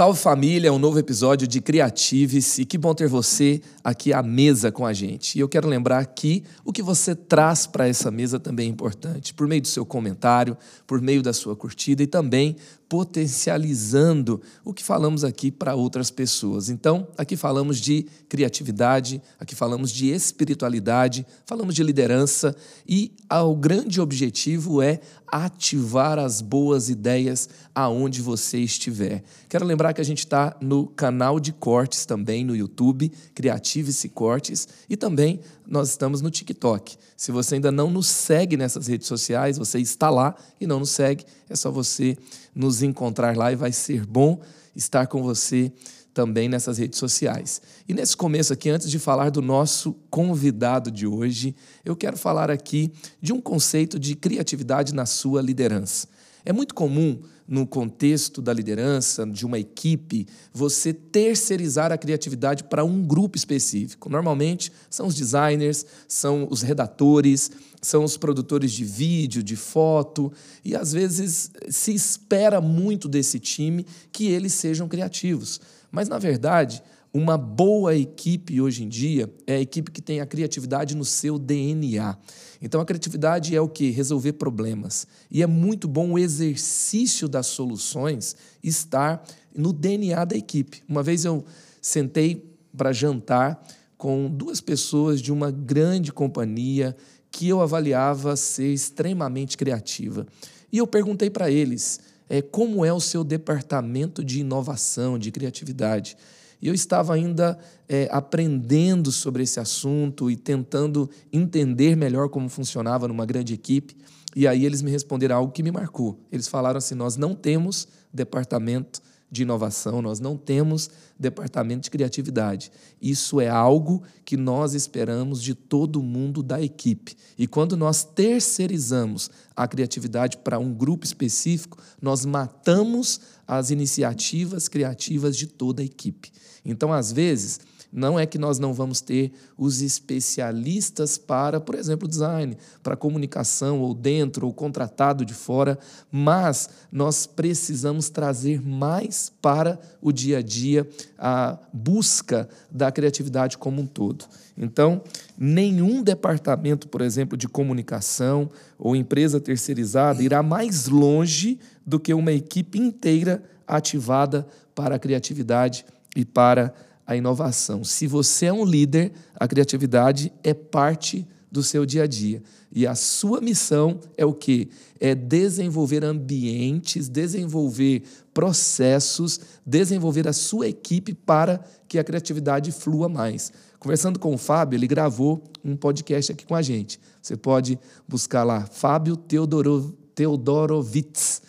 Salve família, um novo episódio de Criatives e que bom ter você aqui à mesa com a gente. E eu quero lembrar que o que você traz para essa mesa também é importante, por meio do seu comentário, por meio da sua curtida e também potencializando o que falamos aqui para outras pessoas. Então, aqui falamos de criatividade, aqui falamos de espiritualidade, falamos de liderança e o grande objetivo é ativar as boas ideias aonde você estiver. Quero lembrar que a gente está no canal de cortes também no YouTube, Criative-se Cortes, e também nós estamos no TikTok. Se você ainda não nos segue nessas redes sociais, você está lá e não nos segue, é só você nos encontrar lá e vai ser bom estar com você também nessas redes sociais. E nesse começo aqui, antes de falar do nosso convidado de hoje, eu quero falar aqui de um conceito de criatividade na sua liderança. É muito comum no contexto da liderança, de uma equipe, você terceirizar a criatividade para um grupo específico. Normalmente são os designers, são os redatores, são os produtores de vídeo, de foto, e às vezes se espera muito desse time que eles sejam criativos. Mas, na verdade, uma boa equipe hoje em dia é a equipe que tem a criatividade no seu DNA. Então, a criatividade é o que? Resolver problemas. E é muito bom o exercício das soluções estar no DNA da equipe. Uma vez eu sentei para jantar com duas pessoas de uma grande companhia que eu avaliava ser extremamente criativa. E eu perguntei para eles é, como é o seu departamento de inovação, de criatividade. E eu estava ainda é, aprendendo sobre esse assunto e tentando entender melhor como funcionava numa grande equipe. E aí eles me responderam algo que me marcou. Eles falaram assim: nós não temos departamento de inovação, nós não temos departamento de criatividade. Isso é algo que nós esperamos de todo mundo da equipe. E quando nós terceirizamos a criatividade para um grupo específico, nós matamos as iniciativas criativas de toda a equipe. Então, às vezes, não é que nós não vamos ter os especialistas para, por exemplo, design, para comunicação ou dentro ou contratado de fora, mas nós precisamos trazer mais para o dia a dia a busca da criatividade como um todo. Então, nenhum departamento, por exemplo, de comunicação ou empresa terceirizada irá mais longe do que uma equipe inteira ativada para a criatividade e para a a inovação. Se você é um líder, a criatividade é parte do seu dia a dia. E a sua missão é o quê? É desenvolver ambientes, desenvolver processos, desenvolver a sura equipe para que a criatividade flua mais. Conversando com o Fábio, ele gravou um podcast aqui com a gente. Você pode buscar lá, Fábio Teodoro, Teodorovitz.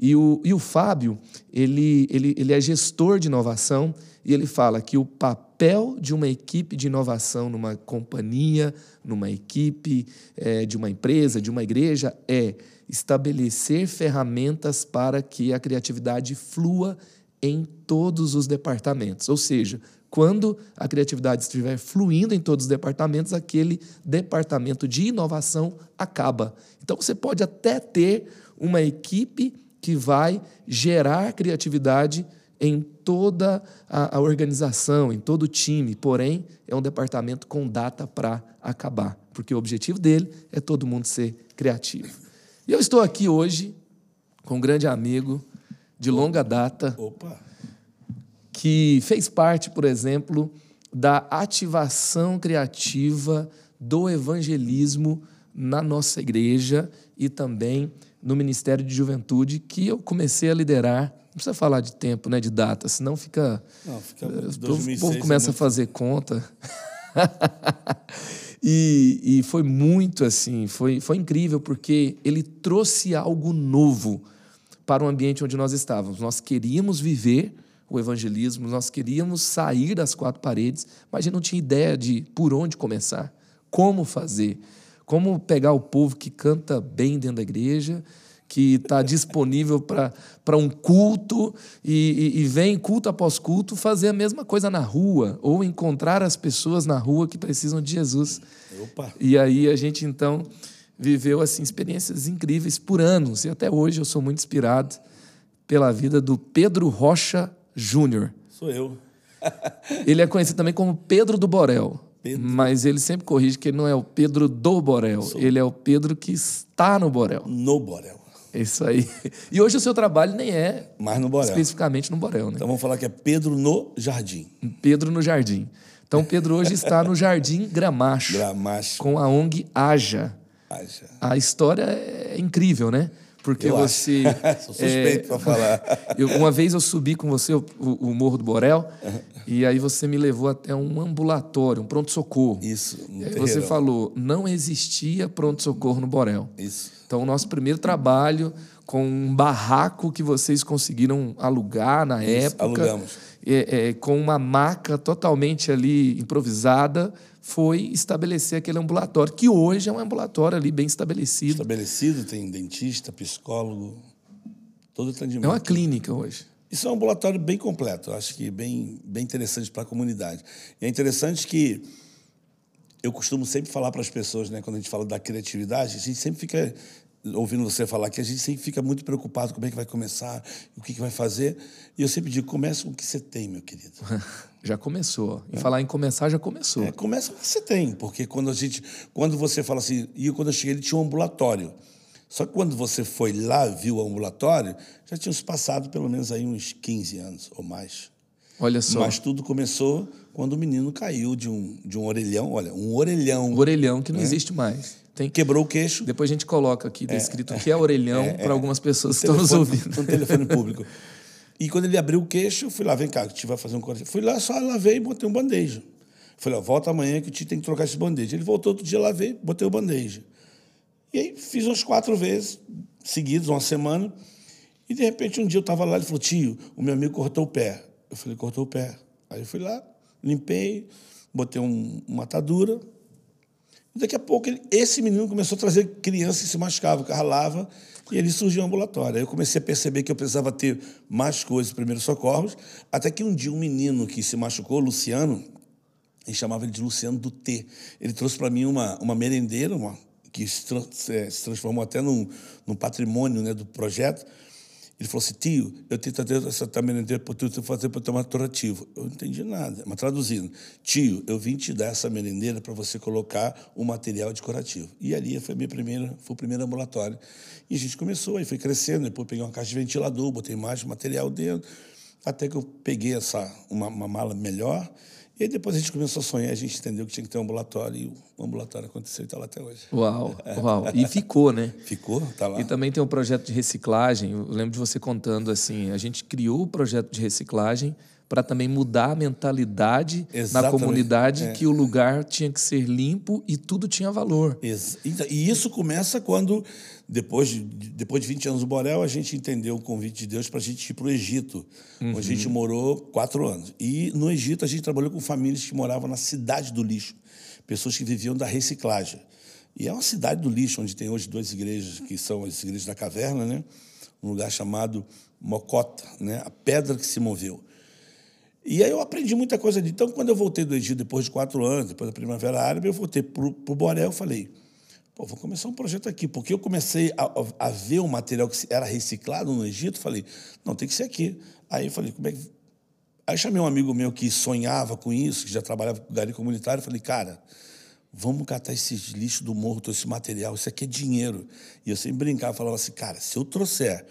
E o, e o Fábio, ele, ele, ele é gestor de inovação e ele fala que o papel de uma equipe de inovação numa companhia, numa equipe é, de uma empresa, de uma igreja, é estabelecer ferramentas para que a criatividade flua em todos os departamentos. Ou seja, quando a criatividade estiver fluindo em todos os departamentos, aquele departamento de inovação acaba. Então você pode até ter uma equipe que vai gerar criatividade em toda a, a, organização, em todo o time, porém, é um departamento com data para acabar, porque o objetivo dele é todo mundo ser criativo. E eu estou aqui hoje com um grande amigo de longa data, Opa. que fez parte, por exemplo, da ativação criativa do evangelismo na nossa igreja e também no Ministério de Juventude, que eu comecei a liderar precisa falar de tempo, né, de data, senão fica. Não, fica o povo começa é muito... a fazer conta. e, e foi muito assim, foi, foi incrível, porque ele trouxe algo novo para o ambiente onde nós estávamos. Nós queríamos viver o evangelismo, nós queríamos sair das quatro paredes, mas a gente não tinha ideia de por onde começar, como fazer, como pegar o povo que canta bem dentro da igreja que está disponível para um culto e, e, e, vem culto após culto fazer a mesma coisa na rua ou encontrar as pessoas na rua que precisam de Jesus. Opa. E aí a gente então viveu assim experiências incríveis por anos e até hoje eu sou muito inspirado pela vida do Pedro Rocha Júnior. Sou eu. ele é conhecido também como Pedro do Borel. Pedro. Mas ele sempre corrige que ele não é o Pedro do Borel, ele é o Pedro que está no Borel. No Borel. É isso aí. E hoje o seu trabalho nem é Mas no Borel. especificamente no Borel, né? Então vamos falar que é Pedro no Jardim. Pedro no Jardim. Então Pedro hoje está no Jardim Gramacho, Gramacho. com a ONG Aja. Acha. A história é incrível, né? Porque Eu você. Sou suspeito é, pra falar. eu- uma vez eu subi com você o, o- Morro do Borel e aí você me levou até um ambulatório, um pronto-socorro. Isso. No E aí você falou, não existia pronto-socorro no Borel. Isso. Então, o nosso primeiro trabalho com um barraco que vocês conseguiram alugar na época. alugamos. é, é, com uma maca totalmente ali improvisada, foi estabelecer aquele ambulatório, que hoje é um ambulatório ali bem estabelecido. Estabelecido, tem dentista, psicólogo, todo atendimento. É uma clínica hoje. Isso é um ambulatório bem completo, acho que bem, bem interessante para a comunidade. E é interessante que eu costumo sempre falar para as pessoas, né, quando a gente fala da criatividade, a gente sempre fica ouvindo você falar que a gente sempre fica muito preocupado com como é que vai começar, o que, que vai fazer. E eu sempre digo, comece com o que você tem, meu querido. Já começou. Em falar em começar, já começou. É, começa com o que você tem, porque quando a gente, quando você fala assim, e quando eu cheguei ele tinha um ambulatório. Só que quando você foi lá, viu o ambulatório, já tinha se passado pelo menos aí uns 15 anos ou mais. Olha só, Mas tudo começou quando o menino caiu de um, de um orelhão, olha, um orelhão, o orelhão que não existe mais. Tem, quebrou o queixo. depois a gente coloca aqui descrito o que é orelhão para algumas pessoas que estão nos ouvindo. No telefone público. E quando ele abriu o queixo, eu fui lá, vem cá, que o tio vai fazer um corte. Fui lá, só lavei e botei um band-aid. Falei, ó, volta amanhã que o tio tem que trocar esse band-aid. Ele voltou outro dia, lavei, botei o band-aid. E aí fiz umas quatro vezes, seguidas, uma semana. E de repente um dia eu estava lá, ele falou, tio, o meu amigo cortou o pé. Eu falei, cortou o pé. Aí eu fui lá, limpei, botei um, uma atadura, daqui a pouco, ele- esse menino começou a trazer criança que se machucava, que ralava, e ele surgiu um ambulatório. Aí eu comecei a perceber que eu precisava ter mais coisas, primeiros socorros, até que um dia um menino que se machucou, Luciano, a chamava ele de Luciano do T. Ele trouxe para mim uma, uma merendeira, uma, que se, se- se transformou até num, num patrimônio né, do projeto. Ele falou assim, tio, eu tenho essa merendeira para tu fazer para tomar torativo. Eu não entendi nada, mas traduzindo. Tio, eu vim te dar essa merendeira para você colocar o material de curativo. E ali foi, minha primeira, foi o primeiro ambulatório. E a gente começou, aí foi crescendo, depois peguei uma caixa de ventilador, botei mais material dentro, até que eu peguei essa, uma, uma mala melhor. E aí depois a gente começou a sonhar, a gente entendeu que tinha que ter um ambulatório, e o ambulatório aconteceu e está lá até hoje. Uau, uau. E ficou, né? Ficou? Está lá. E também tem o projeto de reciclagem. Eu lembro de você contando assim, a gente criou o projeto de reciclagem para também mudar a mentalidade na Exatamente. comunidade É. que o lugar tinha que ser limpo e tudo tinha valor. Ex- então, E isso começa quando, depois de, depois de 20 anos do Borel, a gente entendeu o convite de Deus para a gente ir para o Egito, onde a gente morou quatro anos. E no Egito a gente trabalhou com famílias que moravam na cidade do lixo, pessoas que viviam da reciclagem. E é uma cidade do lixo, onde tem hoje duas igrejas, que são as igrejas da caverna, né? um lugar chamado Mocota, né? a pedra que se moveu. E aí eu aprendi muita coisa ali. Então, quando eu voltei do Egito depois de quatro anos, depois da Primavera Árabe, eu voltei para o Borel e falei, pô, vou começar um projeto aqui. Porque eu comecei a, a- ver o material que era reciclado no Egito, falei, não, tem que ser aqui. Aí eu falei, como é que... Aí chamei um amigo meu que sonhava com isso, que já trabalhava com garimpo comunitário, falei, cara, vamos catar esses lixos do morro, todo esse material, isso aqui é dinheiro. E eu sempre brincava, falava assim, cara, se eu trouxer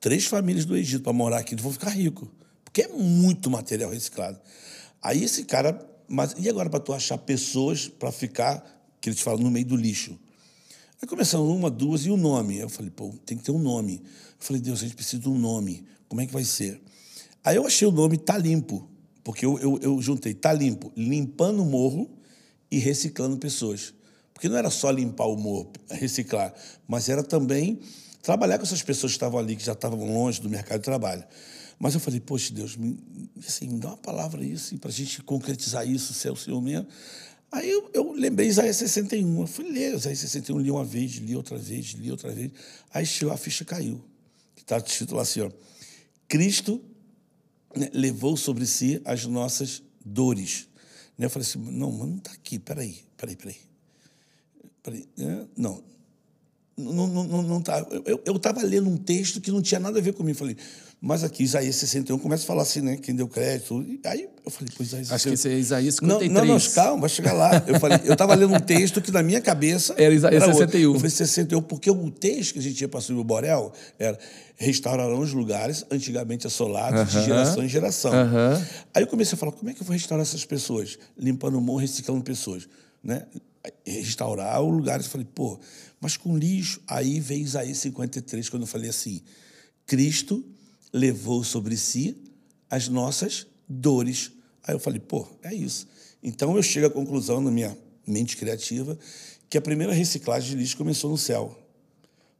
três famílias do Egito para morar aqui, eu vou ficar rico. Porque é muito material reciclado. Aí esse cara, mas e agora para tu achar pessoas para ficar, que eles falam, no meio do lixo? Aí começaram uma, duas e o nome. Aí eu falei, pô, tem que ter um nome. Eu falei, Deus, a gente precisa de um nome. Como é que vai ser? Aí eu achei o nome Tá Limpo, porque eu, eu, eu juntei Tá Limpo, limpando o morro e reciclando pessoas. Porque não era só limpar o morro, reciclar, mas era também trabalhar com essas pessoas que estavam ali, que já estavam longe do mercado de trabalho. Mas eu falei, poxa, Deus, me, assim, me dá uma palavra isso, para a gente concretizar isso, se é o Senhor mesmo. Aí eu, eu lembrei Isaías 61. Eu fui ler Isaías 61, li uma vez, li outra vez, li outra vez. Aí chegou, a ficha caiu. Que está escrito lá assim, ó. Cristo né, levou sobre si as nossas dores. Né, eu falei assim, não, mas não está aqui, peraí, peraí, peraí. né, não, não, não, não, não tá. Eu estava lendo um texto que não tinha nada a ver comigo. Falei, mas aqui, Isaías 61 começa a falar assim, né? Quem deu crédito. E aí eu falei, pô, Isaías Acho que é Isaías 53. Não, não, não calma, vai chegar lá. Eu falei, eu estava lendo um texto que na minha cabeça. Era Isaías era 61. Eu falei 61, porque o texto que a gente tinha para subir o Borel era restaurarão os lugares antigamente assolados uh -huh. de geração em geração. Uh -huh. Aí eu comecei a falar, como é que eu vou restaurar essas pessoas? Limpando o morro, reciclando pessoas. Né? Restaurar o lugar. Eu falei, pô, mas com lixo. Aí veio Isaías 53, quando eu falei assim: Cristo levou sobre si as nossas dores. Aí eu falei, pô, é isso. Então eu chego à conclusão, na minha mente criativa, que a primeira reciclagem de lixo começou no céu.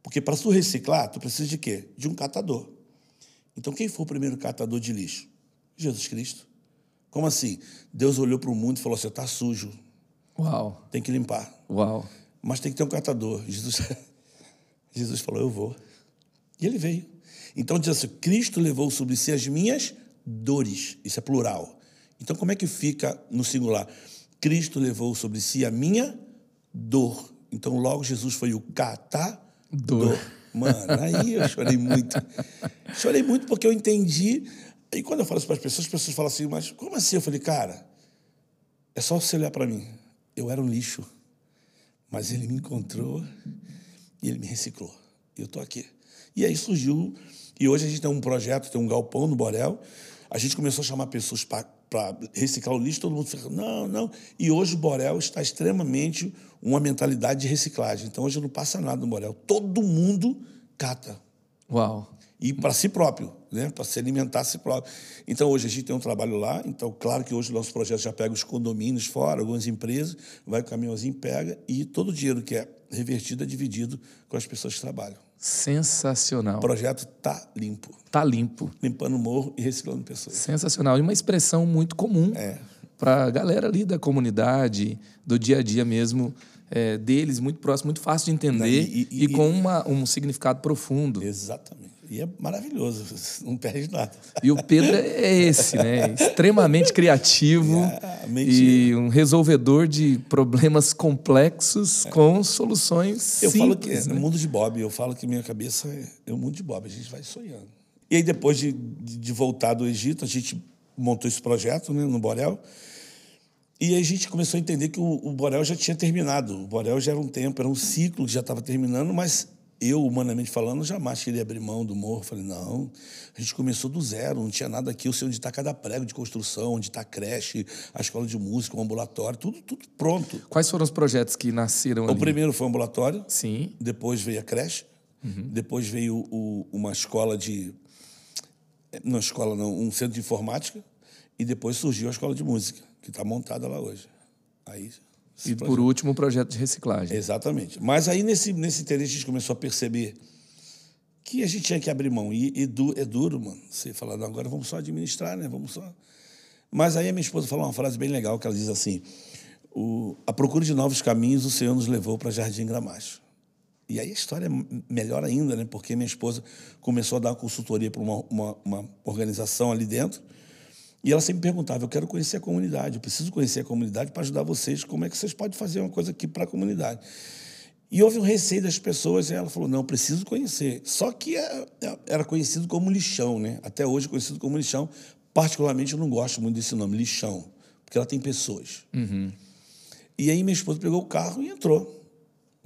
Porque para tu reciclar, tu precisa de quê? De um catador. Então quem foi o primeiro catador de lixo? Jesus Cristo. Como assim? Deus olhou para o mundo e falou assim: está sujo. Uau. Tem que limpar. Uau. Mas tem que ter um catador. Jesus, Jesus falou: eu vou. E ele veio. Então diz assim: Cristo levou sobre si as minhas dores. Isso é plural. Então como é que fica no singular? Cristo levou sobre si a minha dor. Então logo Jesus foi o catador. Dor. Mano, aí eu chorei muito. chorei muito porque eu entendi. E quando eu falo isso para as pessoas, as pessoas falam assim, mas como assim? Eu falei, cara, é só você olhar para mim. Eu era um lixo, mas ele me encontrou e ele me reciclou. E eu estou aqui. E aí surgiu, e hoje a gente tem um projeto, tem um galpão no Borel. A gente começou a chamar pessoas para reciclar o lixo, todo mundo fica, não, não. E hoje o Borel está extremamente uma mentalidade de reciclagem. Então hoje não passa nada no Borel. Todo mundo cata. Uau. E para si próprio, né? para se alimentar a si próprio. Então hoje a gente tem um trabalho lá. Então, claro que hoje o nosso projeto já pega os condomínios fora, algumas empresas, vai o caminhãozinho, pega, e todo o dinheiro que é revertido é dividido com as pessoas que trabalham. Sensacional. O projeto tá limpo. Tá limpo. Limpando o morro e reciclando pessoas. Sensacional. E uma expressão muito comum é. para a galera ali da comunidade, do dia a dia mesmo, é, deles, muito próximo, muito fácil de entender e, e, e, e com uma, um significado profundo. Exatamente. E é maravilhoso, não perde nada. E o Pedro é esse, né? Extremamente criativo é, e um resolvedor de problemas complexos é. com soluções eu simples. falo que é né? no mundo de Bob, eu falo que minha cabeça é, é o mundo de Bob, a gente vai sonhando. E aí depois de, de voltar do Egito, a gente montou esse projeto né, no Borel. E a gente começou a entender que o, o Borel já tinha terminado. O Borel já era um tempo, era um ciclo que já estava terminando, mas eu, humanamente falando, jamais queria abrir mão do morro. Falei, não, a gente começou do zero, não tinha nada aqui. Eu sei onde está cada prego de construção, onde está a creche, a escola de música, o ambulatório, tudo, tudo pronto. Quais foram os projetos que nasceram o ali? O primeiro foi o ambulatório. Sim. Depois veio a creche. Uhum. Depois veio o, uma escola de... Não, escola não, um centro de informática. E depois surgiu a escola de música, que está montada lá hoje. Aí e por último, o projeto de reciclagem. Exatamente. Mas aí, nesse, nesse interesse, a gente começou a perceber que a gente tinha que abrir mão. E, e du, é duro, mano, você falar, não, agora vamos só administrar, né? Vamos só. Mas aí a minha esposa falou uma frase bem legal, que ela diz assim: o, a procura de novos caminhos, o Senhor nos levou para Jardim Gramacho. E aí a história é melhor ainda, né? Porque minha esposa começou a dar uma consultoria para uma, uma, uma organização ali dentro. E ela sempre perguntava: eu quero conhecer a comunidade, eu preciso conhecer a comunidade para ajudar vocês. Como é que vocês podem fazer uma coisa aqui para a comunidade? E houve um receio das pessoas, e ela falou: não, preciso conhecer. Só que é, é, era conhecido como lixão, né? Até hoje é conhecido como lixão. Particularmente, eu não gosto muito desse nome, lixão, porque ela tem pessoas. Uhum. E aí minha esposa pegou o carro e entrou.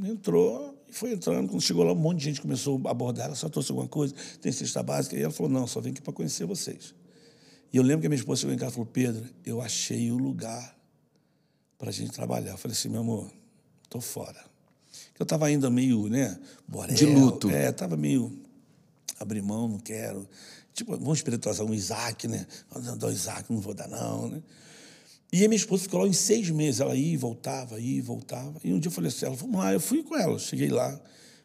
Entrou e foi entrando. Quando chegou lá, um monte de gente começou a abordar. Ela só trouxe alguma coisa, tem cesta básica. E ela falou: não, só vim aqui para conhecer vocês. E eu lembro que a minha esposa chegou em casa e falou: Pedro, eu achei o lugar para a gente trabalhar. Eu falei assim: meu amor, estou fora. Eu estava ainda meio, né? Borel, De luto. É, estava meio. Abrir mão, não quero. Tipo, vamos espiritualizar um Isaac, né? Não, não, Isaac, não vou dar, não, né? E a minha esposa ficou lá em seis meses. Ela ia e voltava, ia e voltava. E um dia eu falei assim: ela, vamos lá. Eu fui com ela. Cheguei lá.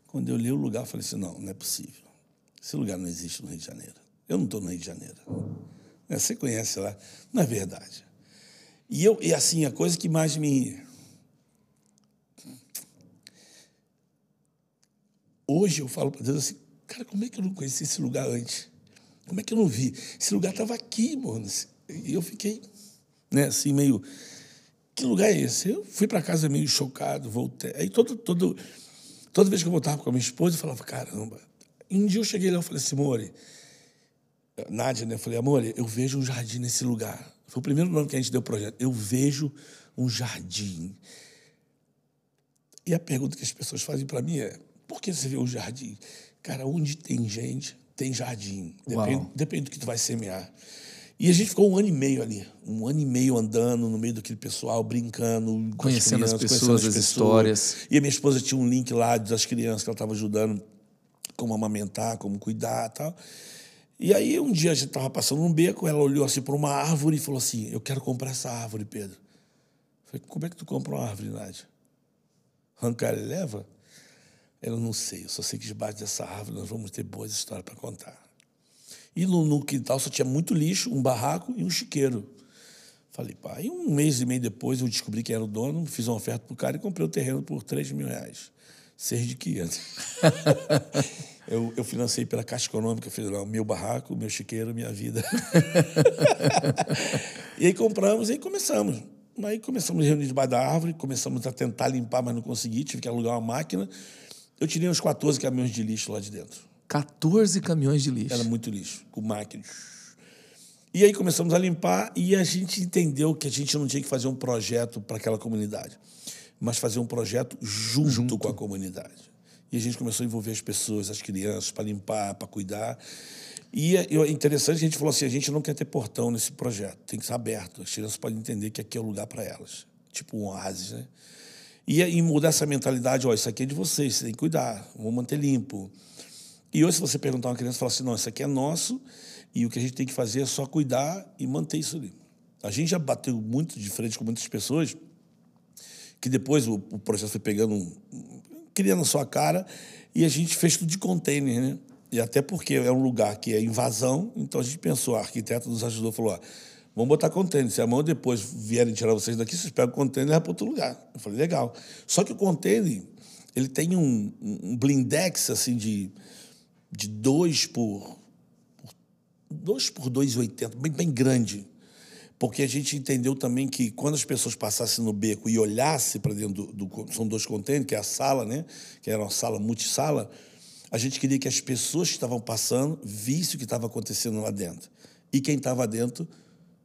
Quando eu li o lugar, eu falei assim: não, não é possível. Esse lugar não existe no Rio de Janeiro. Eu não estou no Rio de Janeiro. É, você conhece lá, não é verdade. E eu, e assim, a coisa que mais me. Hoje eu falo para Deus assim, cara, como é que eu não conheci esse lugar antes? Como é que eu não vi? Esse lugar estava aqui, mano. E eu fiquei, né, assim, meio. Que lugar é esse? Eu fui para casa meio chocado, voltei. Aí todo, todo, toda vez que eu voltava com a minha esposa, eu falava, caramba. E um dia eu cheguei lá e falei assim, More, Nádia, né? Eu falei, amor, eu vejo um jardim nesse lugar. Foi o primeiro nome que a gente deu o projeto. Eu vejo um jardim. E a pergunta que as pessoas fazem para mim é: por que você vê um jardim? Cara, onde tem gente, tem jardim. Depende, depende do que tu vai semear. E a gente ficou um ano e meio ali, um ano e meio andando no meio daquele pessoal, brincando, conhecendo as, crianças, as pessoas, as, as histórias. E a minha esposa tinha um link lá das crianças que ela estava ajudando como amamentar, como cuidar tal. E aí um dia a gente estava passando num beco, ela olhou assim para uma árvore e falou assim: Eu quero comprar essa árvore, Pedro. Eu falei: Como é que tu compra uma árvore, Nádia? Arrancar e leva? Ela não sei, eu só sei que debaixo dessa árvore nós vamos ter boas histórias para contar. E no, no, quintal só tinha muito lixo, um barraco e um chiqueiro. Falei, pai, um mês e meio depois eu descobri que era o dono, fiz uma oferta para o cara e comprei o terreno por 3 mil reais. Seis de 500. Eu, eu financei pela Caixa Econômica Federal meu barraco, meu chiqueiro, minha vida. e aí compramos e aí começamos. Aí começamos a reunir debaixo da árvore, começamos a tentar limpar, mas não consegui, tive que alugar uma máquina. Eu tirei uns 14 caminhões de lixo lá de dentro. 14 caminhões de lixo? Era muito lixo, com máquina. E aí começamos a limpar e a gente entendeu que a gente não tinha que fazer um projeto para aquela comunidade, mas fazer um projeto junto, junto. com a comunidade. E a gente começou a envolver as pessoas, as crianças, para limpar, para cuidar. E é, é interessante, a gente falou assim, a gente não quer ter portão nesse projeto, tem que estar aberto. As crianças podem entender que aqui é o lugar para elas. Tipo um oásis, né? E, e mudar essa mentalidade, ó, isso aqui é de vocês, você tem que cuidar, vamos manter limpo. E hoje, se você perguntar a uma criança, fala assim, não, isso aqui é nosso, e o que a gente tem que fazer é só cuidar e manter isso ali. A gente já bateu muito de frente com muitas pessoas, que depois o, o projeto foi pegando criando sua cara, e a gente fez tudo de container, né? E até porque é um lugar que é invasão, então a gente pensou, a arquiteta nos ajudou, falou, ó, vamos botar container, se amanhã depois vierem tirar vocês daqui, vocês pegam o container e levam para outro lugar. Eu falei, legal. Só que o container, ele tem um, um blindex, assim, de, de 2 por... 2 por 2,80, bem, bem grande porque a gente entendeu também que quando as pessoas passassem no beco e olhassem para dentro do, do, São dois contêineres, que é a sala, né? que era uma sala multisala, a gente queria que as pessoas que estavam passando vissem o que estava acontecendo lá dentro. E quem estava dentro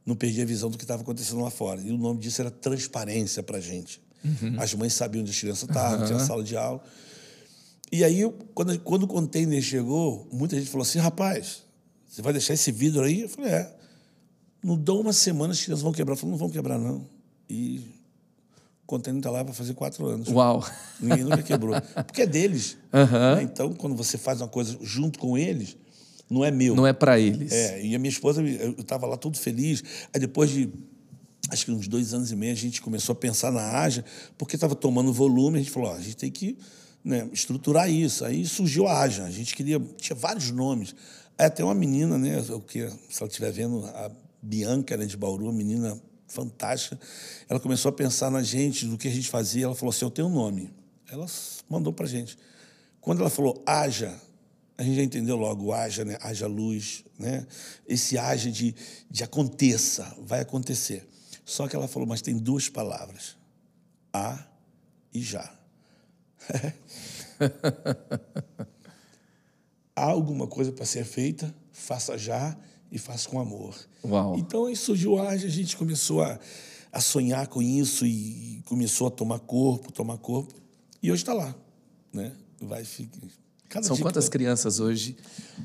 não perdia a visão do que estava acontecendo lá fora. E o nome disso era transparência para a gente. Uhum. As mães sabiam onde as crianças estavam, uhum. tinha sala de aula. E aí, quando, quando o container chegou, muita gente falou assim: rapaz, você vai deixar esse vidro aí? Eu falei: é. Não dão uma semana, as crianças vão quebrar. Eu falei, não vão quebrar, não. E o container está lá para fazer quatro anos. Uau! Ninguém nunca quebrou. Porque é deles. Uhum. Né? Então, quando você faz uma coisa junto com eles, não é meu. Não é para eles. É, e a minha esposa, eu estava lá todo feliz. Aí depois de, acho que uns dois anos e meio, a gente começou a pensar na Aja, porque estava tomando volume. A gente falou, ó, a gente tem que né, estruturar isso. Aí surgiu a Aja. A gente queria, tinha vários nomes. Aí até uma menina, né, o que, se ela estiver vendo, a Bianca, né, de Bauru, menina fantástica. Ela começou a pensar na gente, do que a gente fazia. Ela falou assim: Eu tenho um nome. Ela mandou para a gente. Quando ela falou haja, a gente já entendeu logo: haja, né? haja luz. Né? Esse haja de, de aconteça, vai acontecer. Só que ela falou: Mas tem duas palavras: a e já. Há alguma coisa para ser feita, faça já e faz com amor. Uau. Então aí surgiu a a gente começou a, a sonhar com isso e começou a tomar corpo, tomar corpo. E hoje está lá. Né? Vai ficar. Cada são quantas que... crianças hoje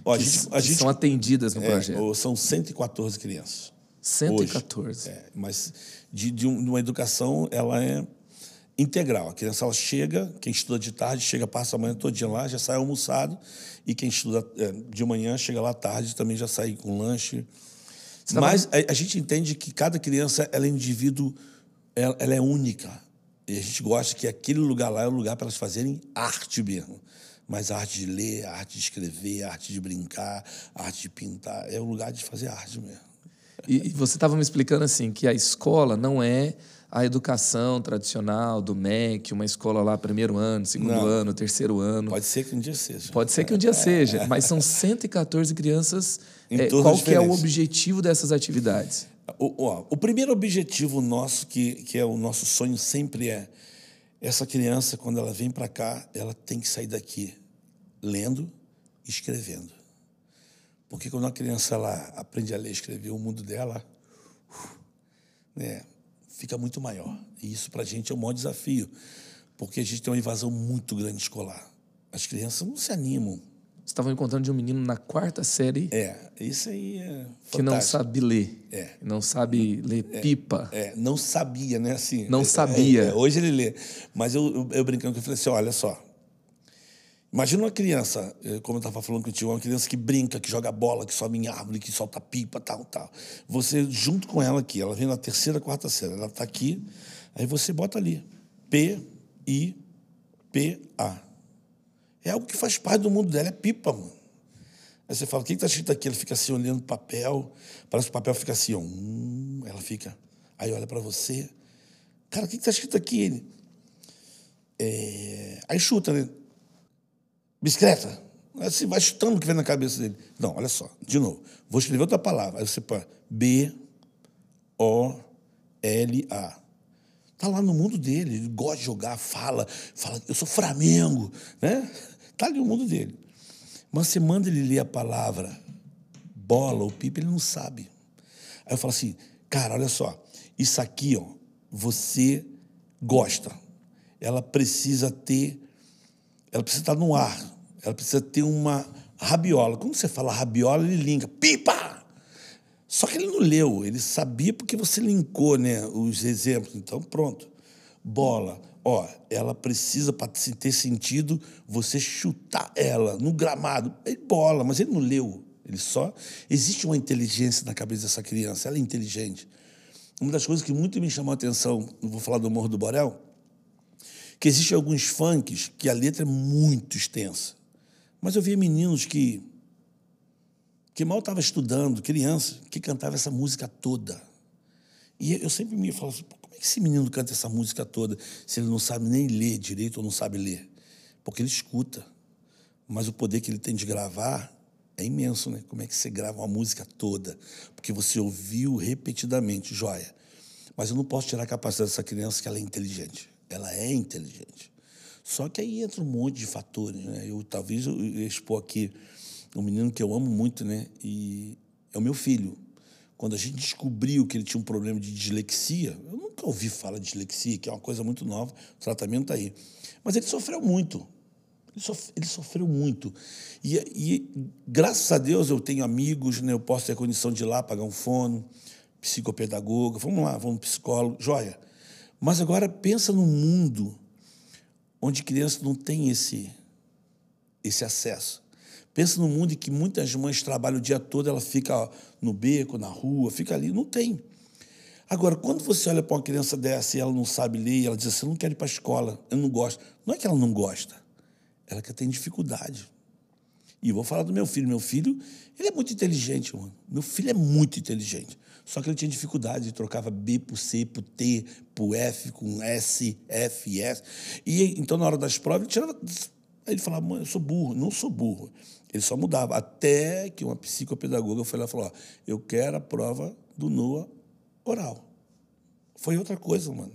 Ó, a gente, a gente, são atendidas no é, projeto? São 114 crianças. 114. É, mas de, de, uma educação, ela é integral. A criança ela chega, quem estuda de tarde, chega, passa a manhã dia lá, já sai almoçado, e quem estuda é, de manhã, chega lá tarde, também já sai com lanche. Tá Mas a, a, gente entende que cada criança ela é indivíduo, ela, ela, é única. E a gente gosta que aquele lugar lá é o lugar para elas fazerem arte mesmo. Mas a arte de ler, a arte de escrever, a arte de brincar, a arte de pintar, é o lugar de fazer arte mesmo. E, e você estava me explicando assim que a escola não é a educação tradicional do MEC, uma escola lá primeiro ano, segundo Não. ano, terceiro ano. Pode ser que um dia seja. Pode ser que um dia seja, mas são 114 crianças. Em É, qual que é o objetivo dessas atividades? O, ó, o primeiro objetivo nosso, que, que é o nosso sonho sempre é essa criança, quando ela vem para cá, ela tem que sair daqui lendo e escrevendo. Porque quando a criança ela aprende a ler e escrever, o mundo dela uf, né, fica muito maior. E isso para a gente é o maior desafio, porque a gente tem uma invasão muito grande escolar. As crianças não se animam. Você estava encontrando de um menino na quarta série É, isso aí é que não fantástico. sabe ler. É. Não sabe ler pipa. É, não sabia, né? Assim, Não é, sabia. é, hoje ele lê. Mas eu, eu, eu brincando com ele, falei assim: olha só. Imagina uma criança, eh, como eu estava falando contigo, uma criança que brinca, que joga bola, que sobe em árvore, que solta pipa, tal, tal. Você, junto com ela aqui, ela vem na terceira, quarta série, ela está aqui, aí você bota ali: P-I-P-A. É algo que faz parte do mundo dela, é pipa, mano. Aí você fala, o que está escrito aqui? Ela fica assim, olhando o papel. Parece que o papel fica assim, ó. Hum, ela fica. Aí olha para você. Cara, o que está escrito aqui? Ele. É... Aí chuta, né? Bicicleta. Você vai chutando o que vem na cabeça dele. Não, olha só. De novo. Vou escrever outra palavra. Aí você põe B-O-L-A. Tá lá no mundo dele. Ele gosta de jogar, fala. Fala, eu sou Flamengo. Né? Tá ali no mundo dele. Mas você manda ele ler a palavra bola ou pipa, ele não sabe. Aí eu falo assim, cara, olha só, isso aqui, ó, você gosta. Ela precisa ter, ela precisa estar no ar, ela precisa ter uma rabiola. Quando você fala rabiola, ele linka, pipa! Só que ele não leu, ele sabia porque você linkou né, os exemplos. Então, pronto. Bola. Ó, ela precisa, para ter sentido, você chutar ela no gramado. É bola, mas ele não leu. Ele só. Existe uma inteligência na cabeça dessa criança, ela é inteligente. Uma das coisas que muito me chamou a atenção, vou falar do Morro do Borel, que existem alguns funks que a letra é muito extensa. Mas eu via meninos que que mal estava estudando, criança, que cantava essa música toda. E eu sempre me falo assim, como é que esse menino canta essa música toda se ele não sabe nem ler direito ou não sabe ler? Porque ele escuta. Mas o poder que ele tem de gravar é imenso, né? Como é que você grava uma música toda? Porque você ouviu repetidamente, joia. Mas eu não posso tirar a capacidade dessa criança que ela é inteligente. Ela é inteligente. Só que aí entra um monte de fatores, né? Eu talvez eu expor aqui um menino que eu amo muito, né? E é o meu filho. Quando a gente descobriu que ele tinha um problema de dislexia, eu nunca ouvi falar de dislexia, que é uma coisa muito nova, o tratamento está aí. Mas ele sofreu muito. Ele, sof ele sofreu muito. E, e, graças a Deus eu tenho amigos, né? eu posso ter condição de ir lá pagar um fono, psicopedagoga, vamos lá, vamos psicólogo, joia. Mas agora pensa num mundo onde criança não tem esse, esse acesso. Pensa num mundo em que muitas mães trabalham o dia todo, ela fica no beco, na rua, fica ali. Não tem. Agora, quando você olha para uma criança dessa e ela não sabe ler, ela diz assim, eu não quero ir para a escola, eu não gosto. Não é que ela não gosta, ela que tem dificuldade. E vou falar do meu filho. Meu filho, ele é muito inteligente, mano. Meu filho é muito inteligente. Só que ele tinha dificuldade, trocava B por C, por T, por F, com S, F, S. E então, na hora das provas, ele tirava. Aí ele falava, mãe, eu sou burro. Não sou burro. Ele só mudava. Até que uma psicopedagoga foi lá e falou: ó, eu quero a prova do NOA oral. Foi outra coisa, mano.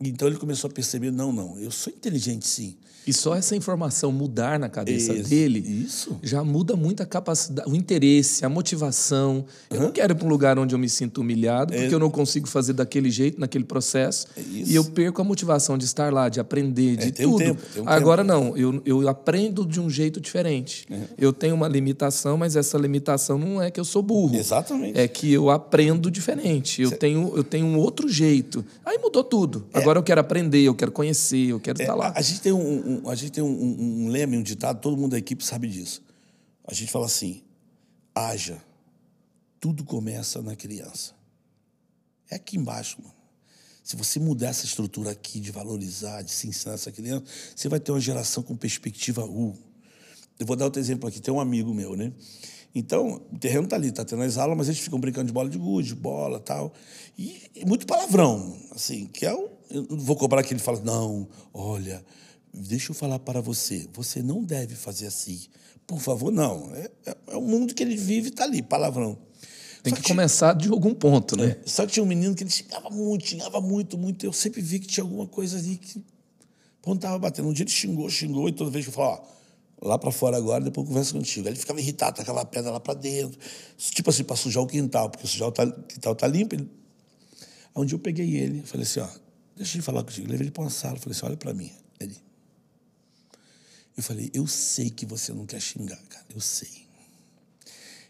Então ele começou a perceber: não, não, eu sou inteligente sim. E só essa informação mudar na cabeça Isso, dele isso. já muda muito a capacidade, o interesse, a motivação. Eu não quero ir para um lugar onde eu me sinto humilhado, porque eu não consigo fazer daquele jeito, naquele processo. É e eu perco a motivação de estar lá, de aprender, de tem um tudo. tempo, tem um Agora tempo. não, eu, eu aprendo de um jeito diferente. Eu tenho uma limitação, mas essa limitação não é que eu sou burro. Exatamente. É que eu aprendo diferente. Eu, tenho, eu tenho um outro jeito. Aí mudou tudo. Agora eu quero aprender, eu quero conhecer, eu quero estar lá. A, gente tem, um, um- a gente tem um, um, um lema, e um ditado, todo mundo da equipe sabe disso. A gente fala assim: haja, tudo começa na criança. É aqui embaixo, mano. Se você mudar essa estrutura aqui de valorizar, de se ensinar essa criança, você vai ter uma geração com perspectiva U. Eu vou dar outro exemplo aqui. Tem um amigo meu, né? Então, o terreno está ali, está tendo as aulas, mas eles ficam brincando de bola de gude, bola tal. E, e muito palavrão, assim, que é o. Eu não vou cobrar que ele fala, não, olha, deixa eu falar para você, você não deve fazer assim. Por favor, não. É, é, é o mundo que ele vive, está ali, palavrão. Tem que, que começar de algum ponto, né? É, só que tinha um menino que ele xingava muito, xingava muito, muito. Eu sempre vi que tinha alguma coisa ali que. Quando estava batendo. Um dia ele xingou, xingou, e toda vez que eu falava, ó lá para fora agora, depois eu converso contigo. Aí ele ficava irritado, tacava a pedra lá para dentro. Tipo assim, para sujar o quintal, porque o sujar o quintal tá limpo. Ele... Aí um dia eu peguei ele, falei assim, ó, deixa ele falar contigo. Levei ele para uma sala, falei assim, olha para mim. Ele... Eu falei, eu sei que você não quer xingar, cara, eu sei.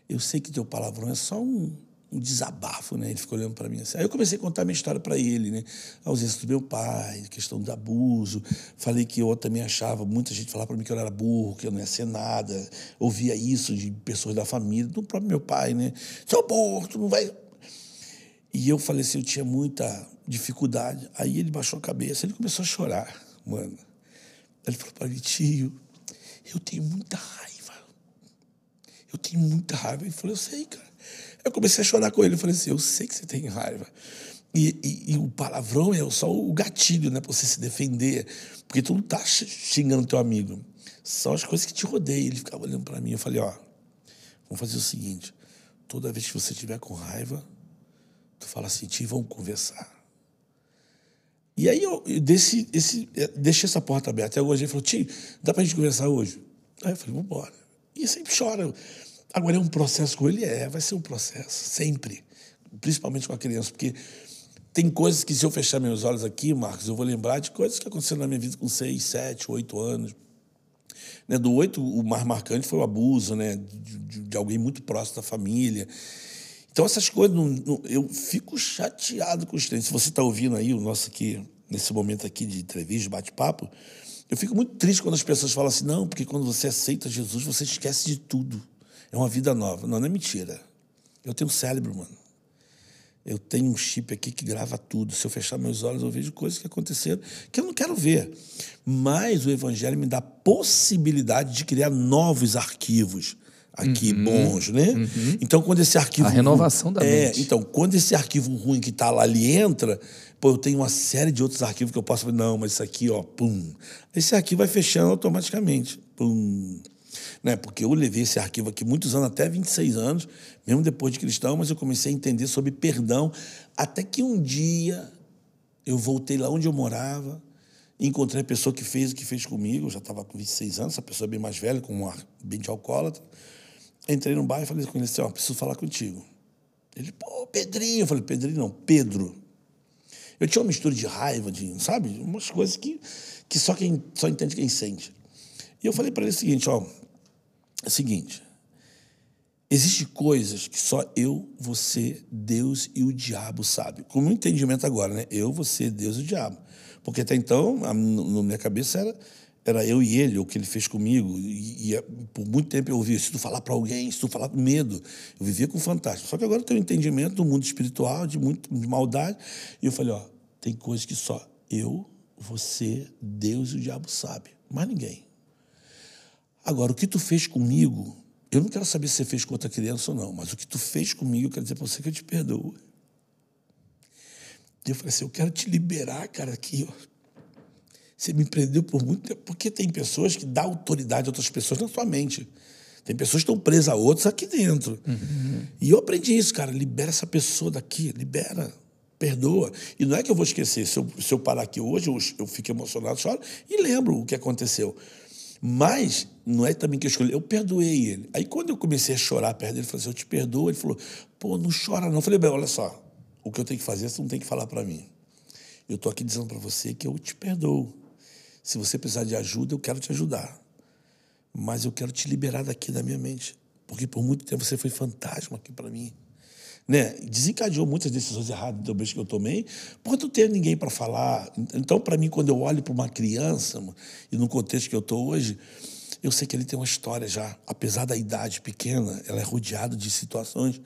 Eu sei que teu palavrão é só um, um desabafo, né? Ele ficou olhando para mim assim. Aí eu comecei a contar minha história para ele, né? A ausência do meu pai, questão do abuso. Falei que eu também achava, muita gente falava para mim que eu era burro, que eu não ia ser nada. Ouvia isso de pessoas da família, do próprio meu pai, né? Seu burro, tu não vai. E eu falei assim, eu tinha muita dificuldade. Aí ele baixou a cabeça, ele começou a chorar, mano. Ele falou para mim, tio, eu tenho muita raiva. Eu tenho muita raiva. Ele falou, eu sei, cara. Eu comecei a chorar com ele. Eu falei assim: eu sei que você tem raiva. E, e, e o palavrão é só o gatilho, né? Pra você se defender. Porque tu não tá xingando teu amigo. São as coisas que te rodeiam. Ele ficava olhando para mim. Eu falei: ó, vamos fazer o seguinte: toda vez que você tiver com raiva, tu fala assim, tio, vamos conversar. E aí eu desse, esse, é, deixei essa porta aberta. Aí hoje ele falou, tio, dá pra gente conversar hoje? Aí eu falei, vamos embora. E sempre chora. Agora, é um processo com ele? É, vai ser um processo, sempre. Principalmente com a criança, porque tem coisas que, se eu fechar meus olhos aqui, Marcos, eu vou lembrar de coisas que aconteceram na minha vida com seis, sete, oito anos. Né, do oito, o mais marcante foi o abuso né, de, de, de alguém muito próximo da família. Então, essas coisas, não, não, eu fico chateado com os treinos. Se você está ouvindo aí o nosso aqui, nesse momento aqui de entrevista, bate-papo, eu fico muito triste quando as pessoas falam assim, não, porque quando você aceita Jesus, você esquece de tudo. É uma vida nova. Não, não é mentira. Eu tenho um cérebro, mano. Eu tenho um chip aqui que grava tudo. Se eu fechar meus olhos, eu vejo coisas que aconteceram que eu não quero ver. Mas o Evangelho me dá possibilidade de criar novos arquivos aqui uhum. bons, né? Uhum. Então, quando esse arquivo. A renovação ruim, da é, mente. Então, quando esse arquivo ruim que está lá ali entra, pô, eu tenho uma série de outros arquivos que eu posso não, mas isso aqui, ó, pum. Esse arquivo vai fechando automaticamente. Pum né? porque eu levei esse arquivo aqui muitos anos, até 26 anos, mesmo depois de cristão, mas eu comecei a entender sobre perdão, até que um dia eu voltei lá onde eu morava, encontrei a pessoa que fez o que fez comigo, eu já estava com 26 anos, essa pessoa é bem mais velha, com um ar bem de alcoólatra. Entrei no bar e falei com ele assim, ó, preciso falar contigo. Ele, pô, Pedrinho. Eu falei, Pedrinho não, Pedro. Eu tinha uma mistura de raiva, de, sabe? Umas coisas que, que só quem só entende quem sente. E eu falei para ele o seguinte, ó, é o seguinte: existem coisas que só eu, você, Deus e o diabo sabe. Com um entendimento agora, né? Eu, você, Deus e o diabo. Porque até então, na minha cabeça era era eu e ele, o que ele fez comigo. E, e por muito tempo eu ouvia, se tu falar para alguém, se tu falar com medo. Eu vivia com fantástico. Só que agora eu tenho um entendimento do mundo espiritual, de muito de maldade. E eu falei, ó, tem coisas que só eu, você, Deus e o diabo sabe. Mais ninguém. Agora, o que tu fez comigo, eu não quero saber se você fez com outra criança ou não, mas o que tu fez comigo, eu quero dizer para você que eu te perdoo. E eu falei assim, eu quero te liberar, cara, aqui, ó. Você me prendeu por muito tempo. Porque tem pessoas que dão autoridade a outras pessoas na sua mente. Tem pessoas que estão presas a outros aqui dentro. Uhum. E eu aprendi isso, cara. Libera essa pessoa daqui, libera, perdoa. E não é que eu vou esquecer. Se eu, se eu parar aqui hoje, eu, eu fico emocionado, choro e lembro o que aconteceu. Mas não é também que eu escolhi, eu perdoei ele. Aí quando eu comecei a chorar perto dele, ele falou assim: Eu te perdoo. Ele falou: Pô, não chora não. Eu falei: Bem, olha só, o que eu tenho que fazer, você não tem que falar para mim. Eu estou aqui dizendo para você que eu te perdoo. Se você precisar de ajuda, eu quero te ajudar. Mas eu quero te liberar daqui da minha mente. Porque por muito tempo você foi fantasma aqui para mim né, desencadeou muitas decisões erradas também que eu tomei, por não ter ninguém para falar. Então, para mim, quando eu olho para uma criança, e no contexto que eu estou hoje, eu sei que ele tem uma história já. Apesar da idade pequena, ela é rodeada de situações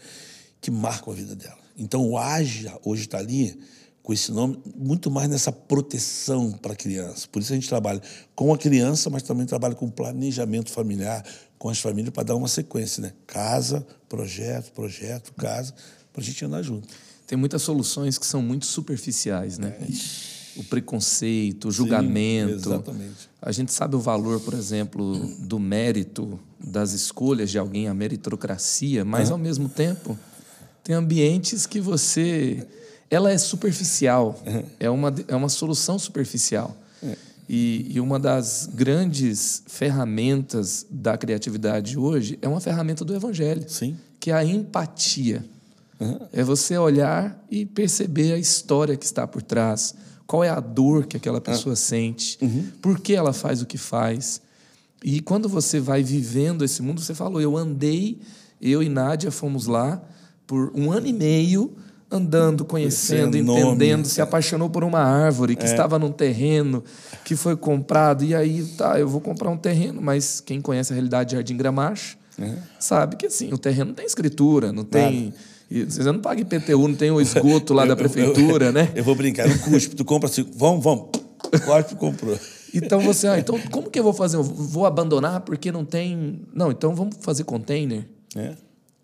que marcam a vida dela. Então, o Ágia hoje está ali com esse nome, muito mais nessa proteção para a criança. Por isso a gente trabalha com a criança, mas também trabalha com planejamento familiar, com as famílias, para dar uma sequência, né? Casa, projeto, projeto, casa, para a gente andar junto. Tem muitas soluções que são muito superficiais, né? É. O preconceito, o julgamento. Sim, exatamente. A gente sabe o valor, por exemplo, do mérito, das escolhas de alguém, a meritocracia, mas, uhum. ao mesmo tempo, tem ambientes que você ela é superficial, uhum. é, uma, é uma solução superficial. Uhum. E, e, uma das grandes ferramentas da criatividade hoje é uma ferramenta do Evangelho, Sim. que é a empatia. Uhum. É você olhar e perceber a história que está por trás, qual é a dor que aquela pessoa sente, uhum. por que ela faz o que faz. E quando você vai vivendo esse mundo, você falou, eu andei, eu e Nádia fomos lá por um ano e meio andando, conhecendo, entendendo, se apaixonou por uma árvore que é. estava num terreno que foi comprado. E aí, tá, eu vou comprar um terreno, mas quem conhece a realidade de Jardim Gramacho é. sabe que assim, o terreno não tem escritura, não tem. Você não paga IPTU, não tem o esgoto lá da prefeitura, eu, eu, né? Eu vou brincar, no cuspe, tu compra assim, vamos, vamos, corte comprou. Então você, ah, então como que eu vou fazer? Eu vou abandonar porque não tem. Não, então vamos fazer container. É.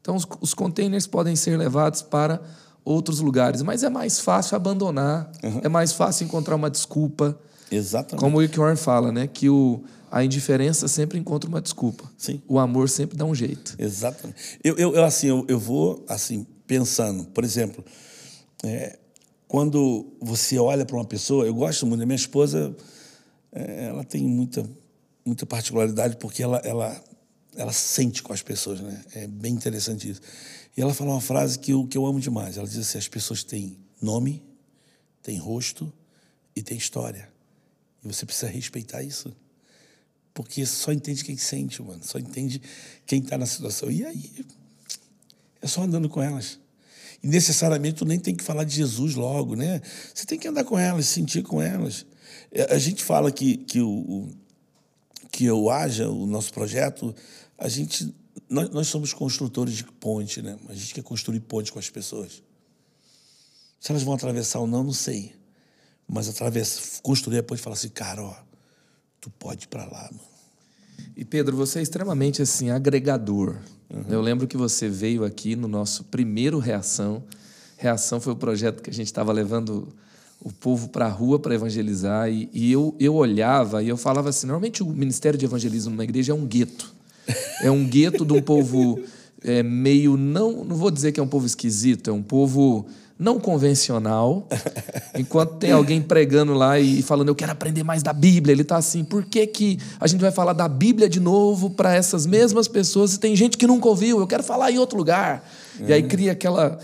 Então os, os containers podem ser levados para outros lugares. Mas é mais fácil abandonar, uhum. é mais fácil encontrar uma desculpa. Exatamente. Como o Rick Warren fala, né? Que o, a indiferença sempre encontra uma desculpa. Sim. O amor sempre dá um jeito. Exatamente. Eu, eu, eu assim, eu, eu, vou assim pensando, por exemplo, é, quando você olha para uma pessoa, eu gosto muito minha esposa, é, ela tem muita muita particularidade porque ela ela ela sente com as pessoas, né? É bem interessante isso. E ela fala uma frase que eu, que eu amo demais. Ela diz assim: as pessoas têm nome, têm rosto e têm história. E você precisa respeitar isso. Porque só entende quem sente, mano. Só entende quem está na situação. E aí, é só andando com elas. E necessariamente tu nem tem que falar de Jesus logo, né? Você tem que andar com elas, sentir com elas. É, a gente fala que, que o, que o Haja, o nosso projeto, a gente nós, nós somos construtores de ponte, né? A gente quer construir ponte com as pessoas. Se elas vão atravessar ou não, não sei. Mas através, construir a ponte e falar assim, cara, ó, tu pode ir para lá, mano. E Pedro, você é extremamente assim agregador. Uhum. Eu lembro que você veio aqui no nosso primeiro reação. Reação foi o projeto que a gente estava levando o povo para a rua para evangelizar e, e, eu, eu olhava e eu falava assim, normalmente o ministério de evangelismo numa igreja é um gueto. É um gueto de um povo é, meio não, não vou dizer que é um povo esquisito, é um povo não convencional. Enquanto tem alguém pregando lá e falando, eu quero aprender mais da Bíblia, ele está assim, por que, que a gente vai falar da Bíblia de novo para essas mesmas pessoas e tem gente que nunca ouviu, eu quero falar em outro lugar. E aí cria aquela,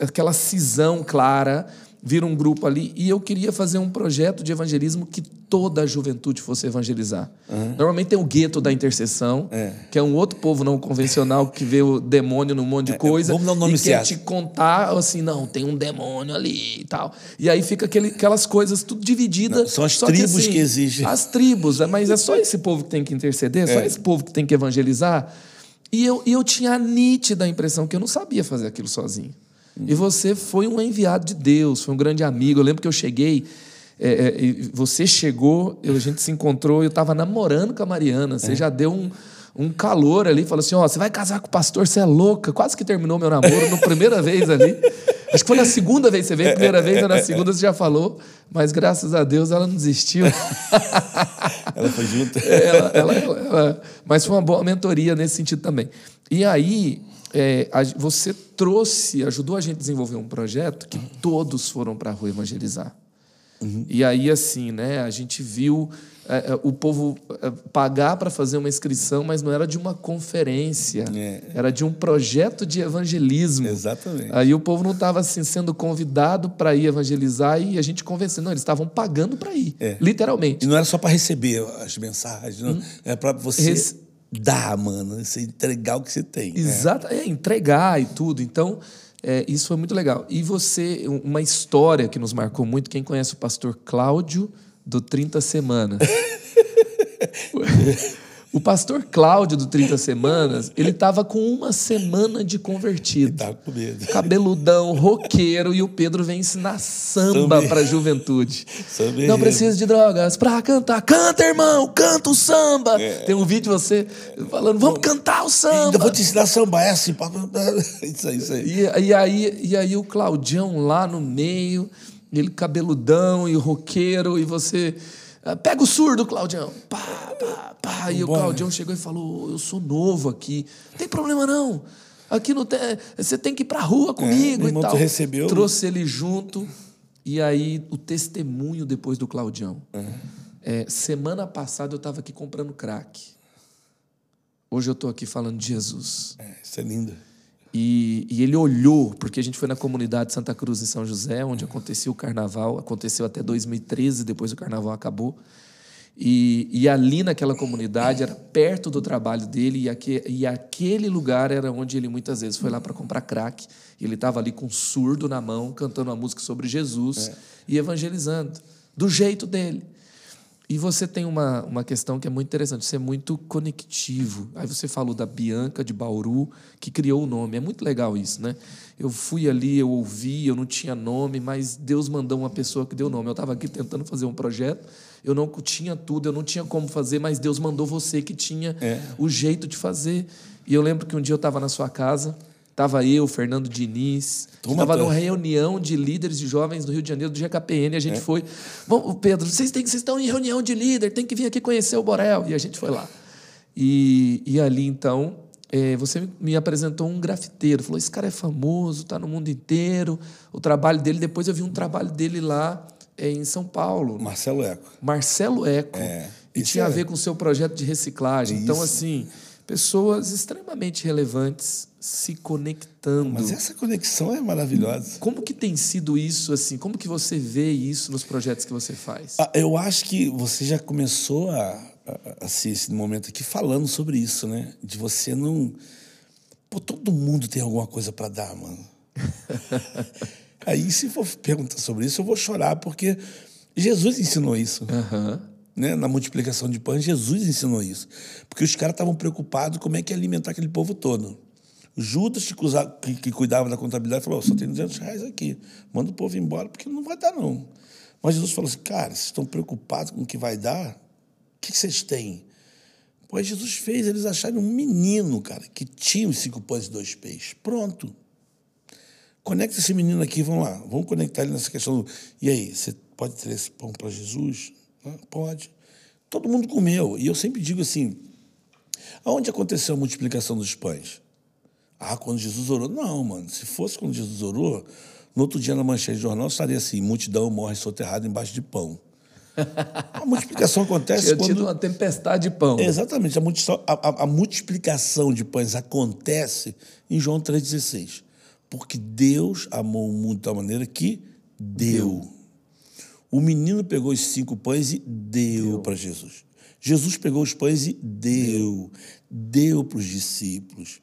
aquela cisão clara vira um grupo ali e eu queria fazer um projeto de evangelismo que toda a juventude fosse evangelizar. Uhum. Normalmente tem o gueto da intercessão, é. que é um outro povo não convencional que vê o demônio num monte de é, coisa vamos dar um nome e quer te contar assim, não, tem um demônio ali e tal. E aí fica aquele, aquelas coisas tudo divididas. São as tribos que, assim, que existem. As tribos, é, mas é só esse povo que tem que interceder, é só esse povo que tem que evangelizar. E eu, eu tinha a nítida impressão que eu não sabia fazer aquilo sozinho. E você foi um enviado de Deus, foi um grande amigo. Eu lembro que eu cheguei, é, é, você chegou, eu, a gente se encontrou, eu estava namorando com a Mariana. Você é. já deu um, um calor ali, falou assim: Ó, oh, você vai casar com o pastor, você é louca. Quase que terminou meu namoro na primeira vez ali. Acho que foi na segunda vez que você veio, primeira vez, ou na segunda você já falou, mas graças a Deus ela não desistiu. ela foi junto. Ela, ela, ela, mas foi uma boa mentoria nesse sentido também. E aí, é, você trouxe, ajudou a gente a desenvolver um projeto que todos foram para a rua evangelizar. Uhum. E aí, assim, né, a gente viu é, é o povo é, pagar para fazer uma inscrição, mas não era de uma conferência, é. era de um projeto de evangelismo. Exatamente. Aí o povo não estava assim, sendo convidado para ir evangelizar e a gente convencendo. Não, eles estavam pagando para ir, é. literalmente. E não era só para receber as mensagens, não. Hum. era para você. Rece dar, mano. Você entregar o que você tem. Né? Exato, é, é entregar e tudo. Então, é, isso foi muito legal. E você, uma história que nos marcou muito, quem conhece o pastor Cláudio do 30 Semanas? O pastor Cláudio, do 30 Semanas, ele estava com uma semana de convertido. Tava com medo. Cabeludão, roqueiro, e o Pedro vem ensinar samba Samba. para a juventude. Samba Não precisa de drogas para cantar. Canta, irmão, canta o samba. Tem um vídeo de você falando, vamos cantar o Ainda samba. vou te ensinar a sambar, é assim. Isso aí, isso aí. E, e aí, e aí o Claudião lá no meio, ele cabeludão e roqueiro, e você. Ah, Pega o surdo, Claudião. Pá, pá, pá. E o Bom, né? Claudião chegou e falou: Eu sou novo aqui. Não tem problema não. Aqui não tem. Você tem que ir pra rua comigo meu e tal. recebeu? Trouxe ele junto. E aí, o testemunho depois do Claudião. É, semana passada eu estava aqui comprando crack. Hoje eu estou aqui falando de Jesus. É, isso é lindo. E, e ele olhou, porque a gente foi na comunidade Santa Cruz em São José, onde acontecia o carnaval, aconteceu até 2013, depois o carnaval acabou. E, e ali naquela comunidade era perto do trabalho dele, e, aque, e aquele lugar era onde ele muitas vezes foi lá para comprar crack. Ele estava ali com um surdo na mão, cantando uma música sobre Jesus e evangelizando, do jeito dele. E você tem uma, uma questão que é muito interessante, você é muito conectivo. Aí você falou da Bianca de Bauru, que criou o nome. É muito legal isso, né? Eu fui ali, eu ouvi, eu não tinha nome, mas Deus mandou uma pessoa que deu nome. Eu estava aqui tentando fazer um projeto, eu não tinha tudo, eu não tinha como fazer, mas Deus mandou você que tinha É. o jeito de fazer. E eu lembro que um dia eu estava na sua casa, estava eu, Fernando Diniz, estava toda. numa reunião de líderes de jovens do Rio de Janeiro, do GKPN, e a gente foi. Bom, Pedro, vocês, têm, vocês estão em reunião de líder, tem que vir aqui conhecer o Borel. E a gente foi lá. E, e ali, então, eh, você me apresentou um grafiteiro. Falou: esse cara é famoso, está no mundo inteiro. O trabalho dele, depois eu vi um trabalho dele lá eh, em São Paulo. Marcelo Eco. Marcelo Eco. É, e tinha a é- ver com o seu projeto de reciclagem. Então, Isso. assim, pessoas extremamente relevantes se conectando. Mas essa conexão é maravilhosa. Como que tem sido isso, assim? Como que você vê isso nos projetos que você faz? Ah, Eu acho que você já começou a, a, a se esse momento aqui falando sobre isso, né? De você não. Pô, todo mundo tem alguma coisa para dar, mano. Aí, se for perguntar sobre isso, eu vou chorar, porque Jesus ensinou isso. Aham. Né? Na multiplicação de pães, Jesus ensinou isso. Porque os caras estavam preocupados como é que ia alimentar aquele povo todo. Judas, que, que- que cuidava da contabilidade, falou: só tem 200 reais aqui. Manda o povo embora, porque não vai dar, não. Mas Jesus falou assim: cara, vocês estão preocupados com o que vai dar? O que, que vocês têm? Pois Jesus fez eles acharem um menino, cara, que tinha os cinco pães e dois peixes. Pronto. Conecta esse menino aqui, vamos lá. Vamos conectar ele nessa questão do. E aí, você pode ter esse pão para Jesus? Ah, Pode. Todo mundo comeu. E eu sempre digo assim: aonde aconteceu a multiplicação dos pães? Ah, quando Jesus orou. Não, mano. Se fosse quando Jesus orou, no outro dia na manchete de jornal estaria assim: multidão morre soterrada embaixo de pão. A multiplicação acontece Tinha quando. tido uma tempestade de pão. Exatamente. A, a- a- a multiplicação de pães acontece em João 3,16. Porque Deus amou o mundo de tal maneira que deu. O menino pegou os cinco pães e deu para Jesus. Jesus pegou os pães e deu. Deu para os discípulos.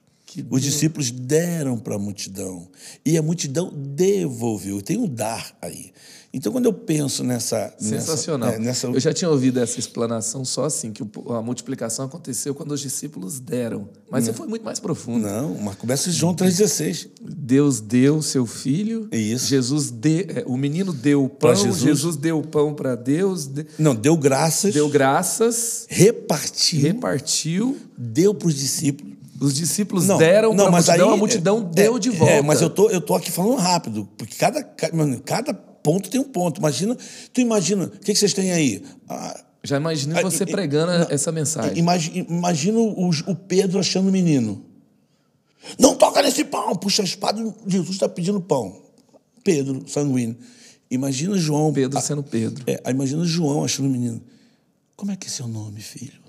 os discípulos deram para a multidão. E a multidão devolveu. Tem um dar aí. Então, quando eu penso nessa. Sensacional. Nessa, é, nessa, Eu já tinha ouvido essa explanação só assim, que a multiplicação aconteceu quando os discípulos deram. Mas você foi muito mais profundo. Não, mas começa em João 3,16. Deus deu seu filho. Isso. Jesus de, é, o menino deu o pão. Jesus. Jesus. deu o pão para Deus. de- Não, deu graças, deu graças. repartiu, Repartiu. deu para os discípulos. Os discípulos Não, deram não, mas multidão, aí, a multidão é, deu é, de volta. É, mas eu tô, eu tô aqui falando rápido, porque cada, cada ponto tem um ponto. Imagina, tu imagina, o que, que vocês têm aí? Ah, Já imaginei Ah, você pregando não, essa mensagem. imagina, imagina o, o Pedro achando o menino. Não toca nesse pão, puxa a espada, Jesus está pedindo pão. Pedro, sanguíneo. Imagina João. Pedro ah, sendo Pedro. É, imagina João achando o menino. Como é que é seu nome, filho?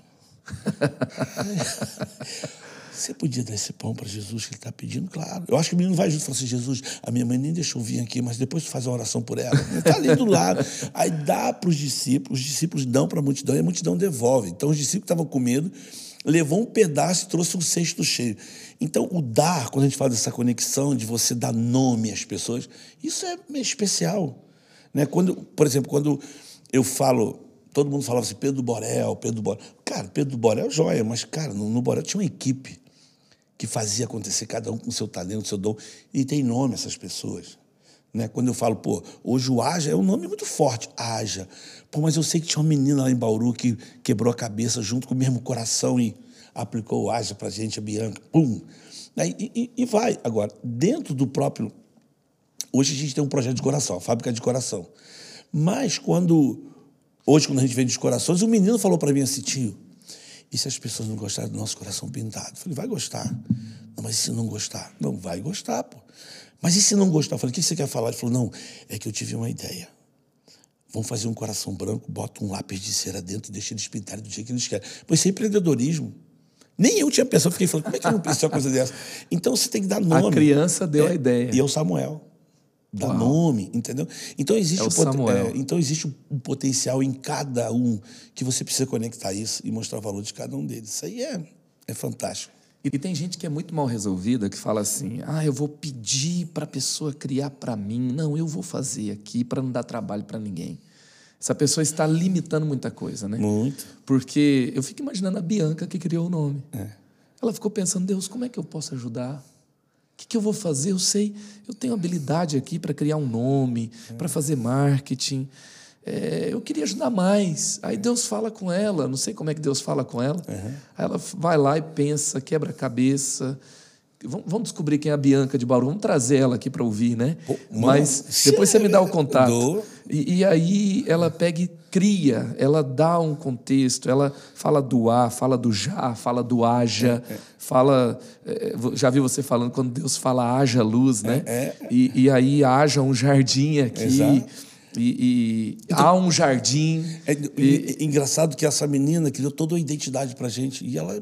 Você podia dar esse pão para Jesus que ele está pedindo? Claro. Eu acho que o menino vai junto e fala assim: Jesus, a minha mãe nem deixou vir aqui, mas depois tu faz uma oração por ela. Está ali do lado. Aí dá para os discípulos, os discípulos dão para a multidão e a multidão devolve. Então os discípulos estavam com medo, levou um pedaço e trouxe um cesto cheio. Então o dar, quando a gente fala dessa conexão de você dar nome às pessoas, isso é meio especial. Né? Quando, por exemplo, quando eu falo todo mundo falava assim, Pedro Borel, Pedro Borel. Cara, Pedro Borel é joia, mas, cara, no, no Borel tinha uma equipe que fazia acontecer, cada um com seu talento, seu dom. E tem nome essas pessoas. Né? Quando eu falo, pô, hoje o Aja é um nome muito forte, Aja. Pô, mas eu sei que tinha uma menina lá em Bauru que quebrou a cabeça junto com o mesmo coração e aplicou o Aja pra gente, a Bianca. Pum! E, e, e vai. Agora, dentro do próprio. Hoje a gente tem um projeto de coração, a fábrica de coração. Mas quando. Hoje, quando a gente vende os corações, o menino falou para mim assim, tio, e se as pessoas não gostarem do nosso coração pintado? Eu falei, vai gostar. Não, mas e se não gostar? Não, vai gostar, pô. Mas e se não gostar? Eu falei, o que você quer falar? Ele falou, não, é que eu tive uma ideia. Vamos fazer um coração branco, bota um lápis de cera dentro e deixa eles pintarem do jeito que eles querem. Pois isso é empreendedorismo. Nem eu tinha pensado, fiquei falando, como é que eu não pensei uma coisa dessa? Então você tem que dar nome. A criança deu é, a ideia. E é o Samuel. Dá Uau. nome, entendeu? Então existe, é o é, então existe um potencial em cada um que você precisa conectar isso e mostrar o valor de cada um deles. Isso aí é, é fantástico. E tem gente que é muito mal resolvida, que fala assim: ah, eu vou pedir para a pessoa criar para mim. Não, eu vou fazer aqui para não dar trabalho para ninguém. Essa pessoa está limitando muita coisa, né? Muito. Porque eu fico imaginando a Bianca que criou o nome. É. Ela ficou pensando: Deus, como é que eu posso ajudar? O que, que eu vou fazer? Eu sei, eu tenho habilidade aqui para criar um nome, é. para fazer marketing. É, eu queria ajudar mais. Aí Deus fala com ela, não sei como é que Deus fala com ela. Uhum. Aí ela vai lá e pensa, quebra a cabeça. Vamos descobrir quem é a Bianca de Bauru. Vamos trazer ela aqui para ouvir, né? Pô, Mas depois você me dá o contato. E, e, aí ela pega e cria, ela dá um contexto, ela fala do a, fala do já, fala do haja, é, é. fala. É, já vi você falando quando Deus fala haja luz, né? É, é. e, e, aí haja um jardim aqui. Exato. E, e então, há um jardim. É, e, engraçado que essa menina criou toda a identidade para gente e ela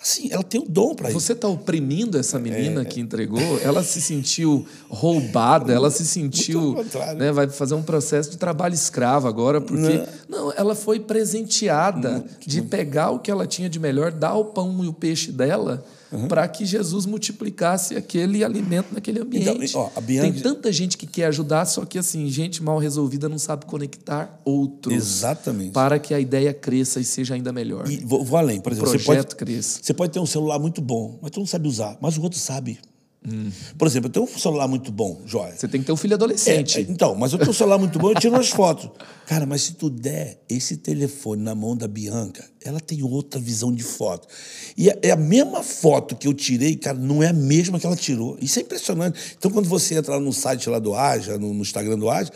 Assim, ela tem o dom para isso. Você está oprimindo essa menina é, que entregou? Ela se sentiu roubada, ela se sentiu. Né, vai fazer um processo de trabalho escravo agora, porque. Não, não ela foi presenteada muito, de muito. pegar o que ela tinha de melhor, dar o pão e o peixe dela uhum. para que Jesus multiplicasse aquele alimento naquele então, ambiente. Então, ó, Bianca... Tem tanta gente que quer ajudar, só que assim, gente mal resolvida não sabe conectar outros. Exatamente. Para que a ideia cresça e seja ainda melhor. E vou, vou além, por exemplo, o projeto você pode, cresça. Você pode ter um celular muito bom, mas tu não sabe usar, mas o outro sabe. Hum. Por exemplo, eu tenho um celular muito bom, Jóia. Você tem que ter um filho adolescente. É, então, mas eu tenho um celular muito bom, eu tiro umas fotos. Cara, mas se tu der esse telefone na mão da Bianca, ela tem outra visão de foto. E é, é a mesma foto que eu tirei, cara, não é a mesma que ela tirou. Isso é impressionante. Então, quando você entra no site lá do Aja, no, no Instagram do Aja,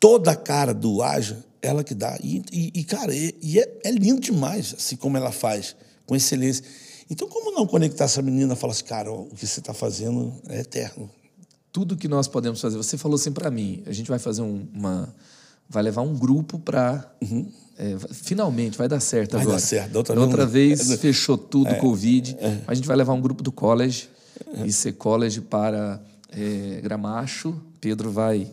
toda a cara do Aja, ela que dá. E, e, e cara, e, e é, é lindo demais, assim como ela faz, com excelência. Então, como não conectar essa menina e falar assim, cara, o que você está fazendo é eterno? Tudo que nós podemos fazer. Você falou assim para mim, a gente vai fazer um, uma. Vai levar um grupo para. Uhum. É, finalmente, vai dar certo vai agora. Vai dar certo. Da outra, da outra vez é, fechou tudo, é, Covid. É. A gente vai levar um grupo do college, é. IC College para é, Gramacho. Pedro vai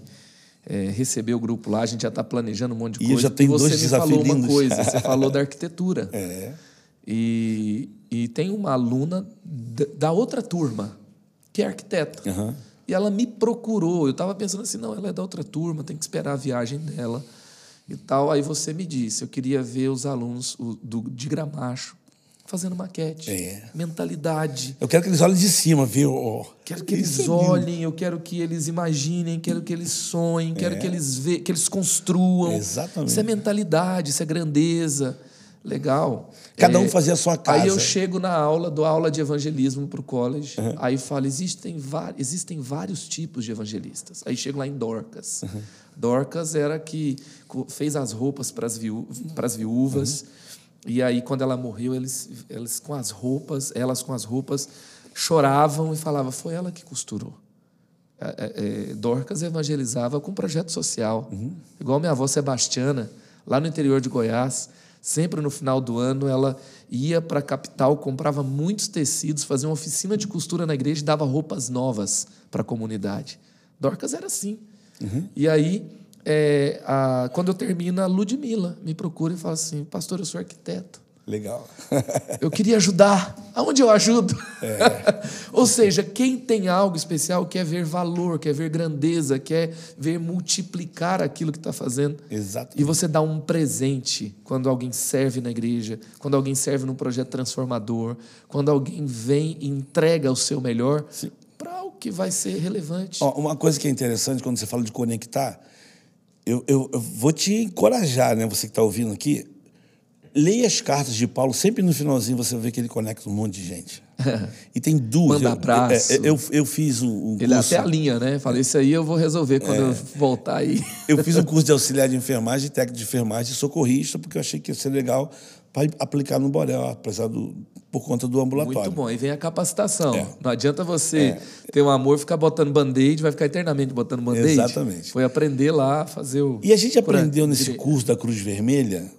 é, receber o grupo lá. A gente já está planejando um monte de e coisa. Já tem e você dois me falou uma coisa. Você falou da arquitetura. É. E, e tem uma aluna da outra turma, que é arquiteta. Uhum. E ela me procurou. Eu estava pensando assim: não, ela é da outra turma, tem que esperar a viagem dela e tal. Aí você me disse: eu queria ver os alunos do, de Gramacho fazendo maquete, é. mentalidade. Eu quero que eles olhem de cima, viu? Quero que eles olhem, eu quero que eles imaginem, quero que eles sonhem, quero é. que eles ve que eles construam. Exatamente. Isso é mentalidade, isso é grandeza. Legal. Cada um é, fazia a sua casa. Aí eu chego na aula, dou aula de evangelismo para o college, uhum. aí falo, existem, existem vários tipos de evangelistas. Aí chego lá em Dorcas. Uhum. Dorcas era que fez as roupas para as viú viúvas, uhum. e aí quando ela morreu, eles, eles com as roupas, elas com as roupas, choravam e falavam, foi ela que costurou. É, é, é Dorcas evangelizava com projeto social. Uhum. Igual minha avó Sebastiana, lá no interior de Goiás, Sempre no final do ano ela ia para a capital, comprava muitos tecidos, fazia uma oficina de costura na igreja e dava roupas novas para a comunidade. Dorcas era assim. Uhum. E aí, é, a, quando eu termino, a Ludmilla me procura e fala assim: Pastor, eu sou arquiteto. Legal. eu queria ajudar. Aonde eu ajudo? É. Ou seja, quem tem algo especial quer ver valor, quer ver grandeza, quer ver multiplicar aquilo que está fazendo. Exato. E você dá um presente quando alguém serve na igreja, quando alguém serve num projeto transformador, quando alguém vem e entrega o seu melhor para o que vai ser relevante. Ó, uma coisa que é interessante quando você fala de conectar, eu, eu, eu vou te encorajar, né? Você que está ouvindo aqui, leia as cartas de Paulo, sempre no finalzinho você vê que ele conecta um monte de gente. E tem duas. Manda abraço. Eu, eu, eu fiz um, um Ele curso, até alinha, né? Falei, isso aí eu vou resolver quando é, eu voltar aí. Eu fiz um curso de auxiliar de enfermagem, técnico de enfermagem e socorrista, porque eu achei que ia ser legal para aplicar no Borel, apesar do, por conta do ambulatório. Muito bom. Aí vem a capacitação. É. Não adianta você é. ter um amor, ficar botando band-aid, vai ficar eternamente botando band-aid. Exatamente. Foi aprender lá a fazer o. E a gente aprendeu nesse curso da Cruz Vermelha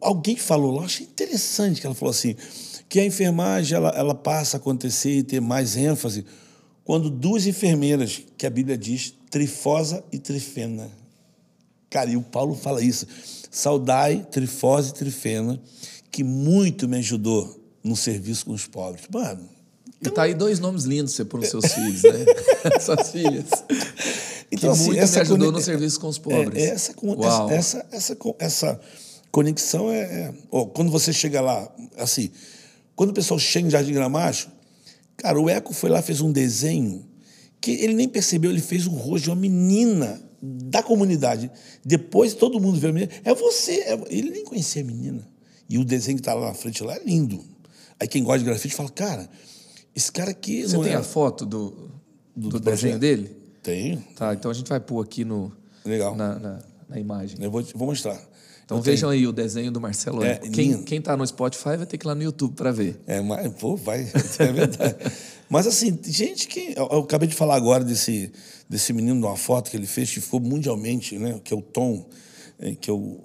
alguém falou lá, achei interessante que ela falou assim, que a enfermagem ela, ela passa a acontecer e ter mais ênfase quando duas enfermeiras, que a Bíblia diz, trifosa e trifena. Cara, e o Paulo fala isso. Saudai, trifosa e trifena, que muito me ajudou no serviço com os pobres. Mano. Então... E tá aí dois nomes lindos você pôr nos seus filhos, né? Suas filhas. Então, que assim, muito essa me ajudou no serviço com os pobres. É, essa, essa, essa, essa, essa Conexão é, é oh, quando você chega lá, assim, quando o pessoal chega em Jardim Gramacho, cara, o Eco foi lá fez um desenho que ele nem percebeu, ele fez o rosto de uma menina da comunidade. Depois todo mundo vê a menina, é você, é... ele nem conhecia a menina. E o desenho que está lá na frente lá é lindo. Aí quem gosta de grafite fala, cara, esse cara aqui. Você tem é... a foto do, do, do desenho dele? Tenho. Tá, então a gente vai pôr aqui no, Legal. Na, na, na imagem. Eu vou, vou mostrar. Então eu vejam tenho... aí o desenho do Marcelo. É, quem, quem tá no Spotify vai ter que ir lá no YouTube para ver. É, mas, pô, vai, é verdade. mas assim, gente que. Eu, eu, acabei de falar agora desse, desse menino de uma foto que ele fez, que ficou mundialmente, né? Que é o Tom, é, que é o,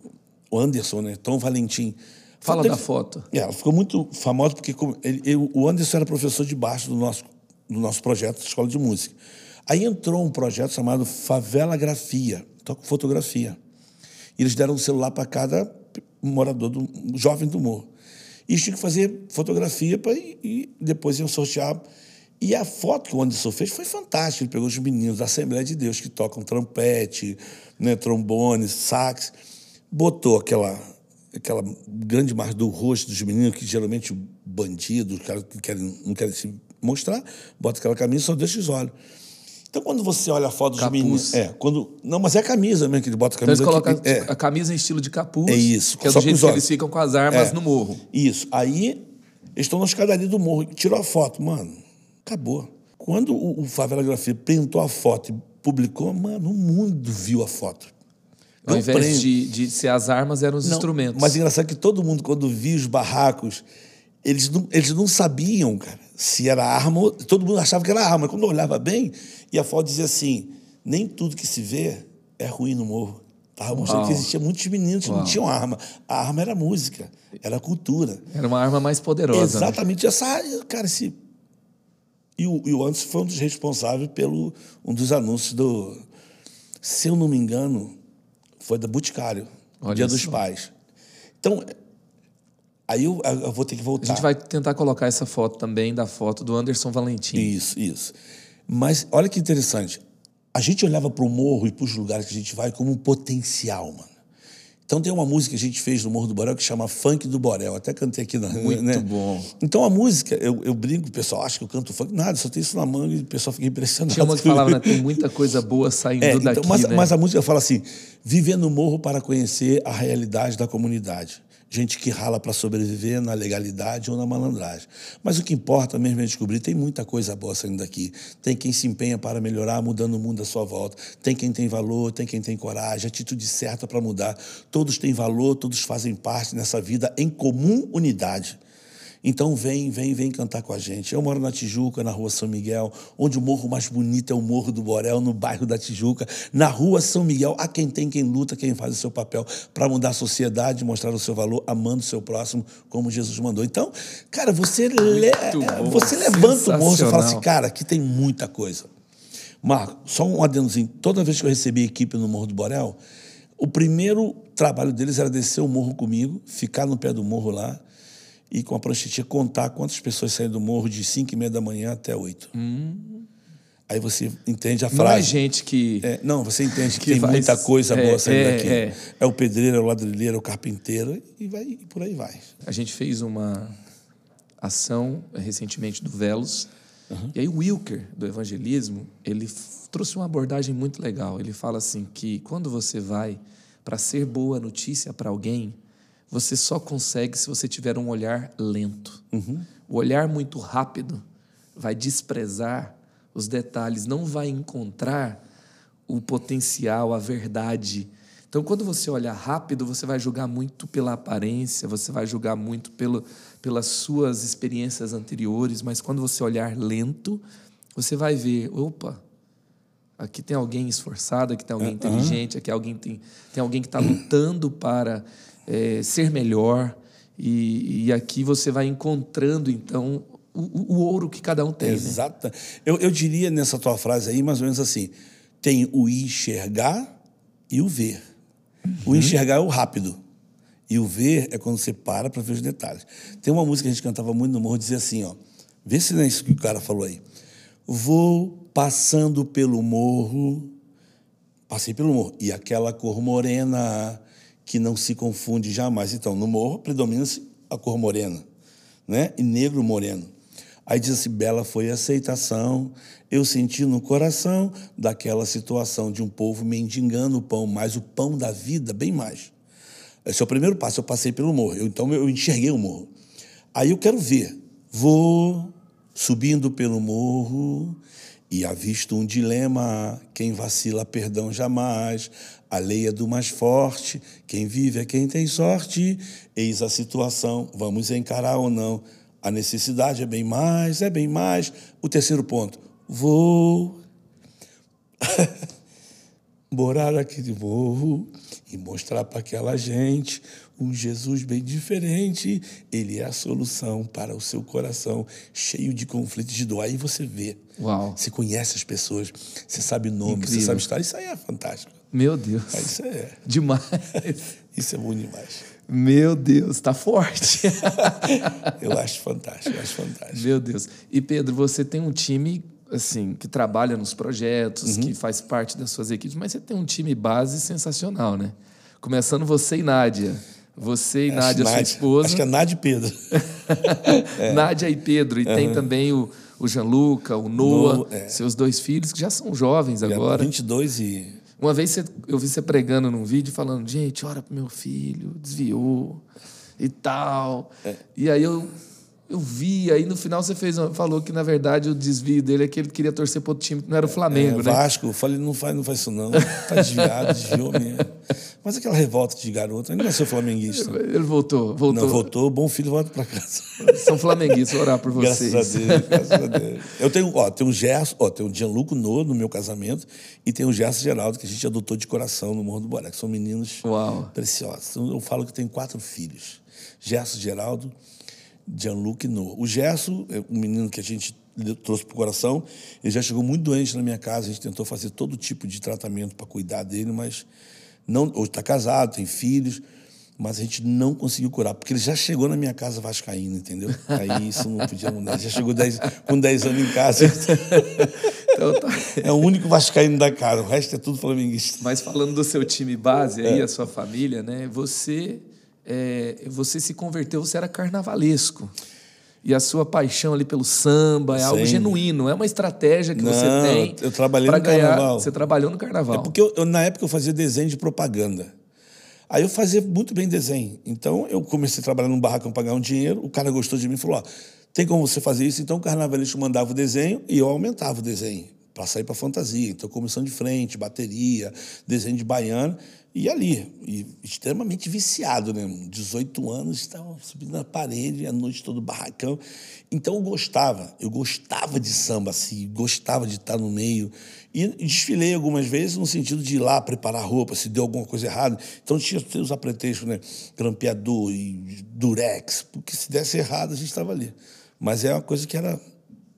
o Anderson, né? Tom Valentim. Fala da foto. É, ela ficou muito famosa porque ele, ele, o Anderson era professor de baixo do nosso, do nosso projeto de escola de música. Aí entrou um projeto chamado Favela Grafia, toca fotografia. E eles deram um celular para cada morador, do, jovem do morro. E eles tinham que fazer fotografia para e depois iam sortear. E a foto que o Anderson fez foi fantástica. Ele pegou os meninos da Assembleia de Deus que tocam trompete, né, trombone, sax, botou aquela aquela grande marca do rosto dos meninos, que geralmente bandidos, os caras que querem, não querem se mostrar, bota aquela camisa e só deixa os olhos. Então, quando você olha a foto capuz. dos meninos. É, quando. Não, mas é a camisa mesmo que ele bota a camisa. Então, eles colocam é. a camisa em estilo de capuz. É isso. Que é do jeito que eles ficam com as armas é. no morro. Isso. Aí, eles estão na escadaria do morro. Tirou a foto. Mano, acabou. Quando o, o Favela Grafia printou a foto e publicou, mano, o mundo viu a foto. Ao invés de, de ser as armas, eram os não, instrumentos. Mas engraçado que todo mundo, quando via os barracos, eles não, eles não sabiam, cara, se era arma. Todo mundo achava que era arma. Quando olhava bem, e a foto dizia assim: nem tudo que se vê é ruim no morro. Estava mostrando que existia muitos meninos que Uau. não tinham arma. A arma era música, era cultura. Era uma arma mais poderosa. Né? Exatamente. Né? Essa, cara, esse. E o, e o Anderson foi um dos responsáveis pelo um dos anúncios do. Se eu não me engano, foi da Boticário, Olha Dia isso. dos Pais. Então, Aí eu, eu, vou ter que voltar. A gente vai tentar colocar essa foto também da foto do Anderson Valentim. Isso, isso. Mas olha que interessante. A gente olhava para o morro e para os lugares que a gente vai como um potencial, mano. Então tem uma música que a gente fez no Morro do Borel que chama Funk do Borel. Até cantei aqui na Muito né? bom. Então a música, eu, eu brinco, o pessoal acha que eu canto funk. Nada, só tem isso na manga e o pessoal fica impressionado. Tinha uma que falava, né? tem muita coisa boa saindo é, então, daqui. Mas, né? mas a música fala assim: viver no morro para conhecer a realidade da comunidade gente que rala para sobreviver na legalidade ou na malandragem. Mas o que importa mesmo é descobrir, tem muita coisa boa saindo daqui. Tem quem se empenha para melhorar, mudando o mundo à sua volta. Tem quem tem valor, tem quem tem coragem, atitude certa para mudar. Todos têm valor, todos fazem parte nessa vida em comum unidade. Então vem, vem, vem cantar com a gente. Eu moro na Tijuca, na rua São Miguel, onde o morro mais bonito é o Morro do Borel, no bairro da Tijuca. Na rua São Miguel, há quem tem, quem luta, quem faz o seu papel para mudar a sociedade, mostrar o seu valor, amando o seu próximo, como Jesus mandou. Então, cara, você, le... você levanta o morro e fala assim, cara, aqui tem muita coisa. Marco, só um adendozinho. Toda vez que eu recebi equipe no Morro do Borel, O primeiro trabalho deles era descer o morro comigo, ficar no pé do morro lá e com a pranchetinha contar quantas pessoas saem do morro de 5 e meia da manhã até 8. Aí você entende a Hum. Não é frase. gente que. É, não, você entende que, Que tem vai- muita coisa é, boa saindo é, daqui. é. É. o pedreiro, é o ladrilheiro, é o carpinteiro e, vai, e por aí vai. A gente fez uma ação recentemente do Velos. E aí o Wilker, do evangelismo, ele trouxe uma abordagem muito legal. Ele fala assim que quando você vai para ser boa notícia para alguém, você só consegue se você tiver um olhar lento. O olhar muito rápido vai desprezar os detalhes, não vai encontrar o potencial, a verdade. Então, quando você olha rápido, você vai julgar muito pela aparência, você vai julgar muito pelo, pelas suas experiências anteriores, mas quando você olhar lento, você vai ver, opa, aqui tem alguém esforçado, aqui tem alguém inteligente, aqui alguém tem, tem alguém que está lutando para eh, ser melhor, e, e aqui você vai encontrando, então, o, o- ouro que cada um tem. né? Exata. Eu, eu diria nessa tua frase aí, mais ou menos assim: tem o enxergar e o ver. O enxergar é o rápido. E o ver é quando você para para ver os detalhes. Tem uma música que a gente cantava muito no morro, dizia assim, ó. Vê se não é isso que o cara falou aí. Vou passando pelo morro, passei pelo morro, e aquela cor morena que não se confunde jamais. Então, no morro predomina-se a cor morena, né? E negro moreno. Aí diz assim: bela foi a aceitação, eu senti no coração daquela situação de um povo mendigando o pão, mas o pão da vida, bem mais. Esse é o primeiro passo, eu passei pelo morro, eu, então eu enxerguei o morro. Aí eu quero ver, vou subindo pelo morro e avisto um dilema, quem vacila, perdão jamais, a lei é do mais forte, quem vive é quem tem sorte, eis a situação, vamos encarar ou não. A necessidade é bem mais, é bem mais. O terceiro ponto, vou morar aqui de morro e mostrar para aquela gente um Jesus bem diferente. Ele é a solução para o seu coração cheio de conflitos de dor. Aí você vê. Uau. Você conhece as pessoas, você sabe o nome, Incrível. você sabe história. Isso aí é fantástico. Meu Deus. Ah, Isso é, Demais. isso é bom demais. Meu Deus, tá forte. Eu acho fantástico, eu acho fantástico. Meu Deus. E Pedro, você tem um time assim que trabalha nos projetos, Uhum. que faz parte das suas equipes, mas você tem um time base sensacional, né? Começando você e Nádia. Você e Acho Nádia, sua esposa. Acho que é Nádia e Pedro. Nádia e Pedro. E tem também o, o Gianluca, o Noah, Noah, é. seus dois filhos, que já são jovens agora. 22 e. Uma vez você- eu vi você pregando num vídeo falando, gente, ora pro meu filho, desviou e tal. É. E aí eu, eu vi, aí no final você fez, falou que na verdade o desvio dele é que ele queria torcer pro outro time que não era o Flamengo, É, né? Vasco, eu falei, não faz, não faz isso não. Tá desviado, desviou mesmo. Mas aquela revolta de garoto, ainda não é ser flamenguista. Ele voltou, voltou. Não, voltou, bom filho, volta pra casa. São flamenguistas, vou orar por vocês. Graças a Deus, graças a Deus. Eu tenho, ó, tem o Gerson, ó, tem o Gianluco No no meu casamento e tem o Gerson Geraldo, que a gente adotou de coração no Morro do Boré, que são meninos Uau. preciosos. Eu falo que tem quatro filhos. Gerson Geraldo, Gianluca e Noah. O Gerson, é um menino que a gente trouxe para o coração, ele já chegou muito doente na minha casa, a gente tentou fazer todo tipo de tratamento para cuidar dele, mas não, hoje está casado, tem filhos, mas a gente não conseguiu curar, porque ele já chegou na minha casa vascaíno, entendeu? Aí isso não podia mudar. Ele já chegou dez- com 10 anos em casa. Então tá. É o único vascaíno da casa, o resto é tudo flamenguista. Mas falando do seu time base É. aí, a sua família, né? Você, é, você se converteu, você era carnavalesco. E a sua paixão ali pelo samba é algo Sim. genuíno, é uma estratégia que você Não, tem. eu trabalhei no ganhar. carnaval. Você trabalhou no carnaval. É porque eu, eu, na época eu fazia desenho de propaganda. Aí eu fazia muito bem desenho. Então eu comecei a trabalhar num barracão para ganhar um dinheiro. O cara gostou de mim e falou: ó, tem como você fazer isso? Então o carnavalista mandava o desenho e eu aumentava o desenho para sair para fantasia. Então comissão de frente, bateria, desenho de baiano. E ali, e extremamente viciado, né? 18 anos, estava subindo na parede, a noite todo barracão. Então eu gostava, eu gostava de samba, assim, gostava de estar no meio. E desfilei algumas vezes no sentido de ir lá preparar roupa, se deu alguma coisa errada. Então tinha que usar pretexto, né? Grampeador e durex, porque se desse errado a gente estava ali. Mas é uma coisa que era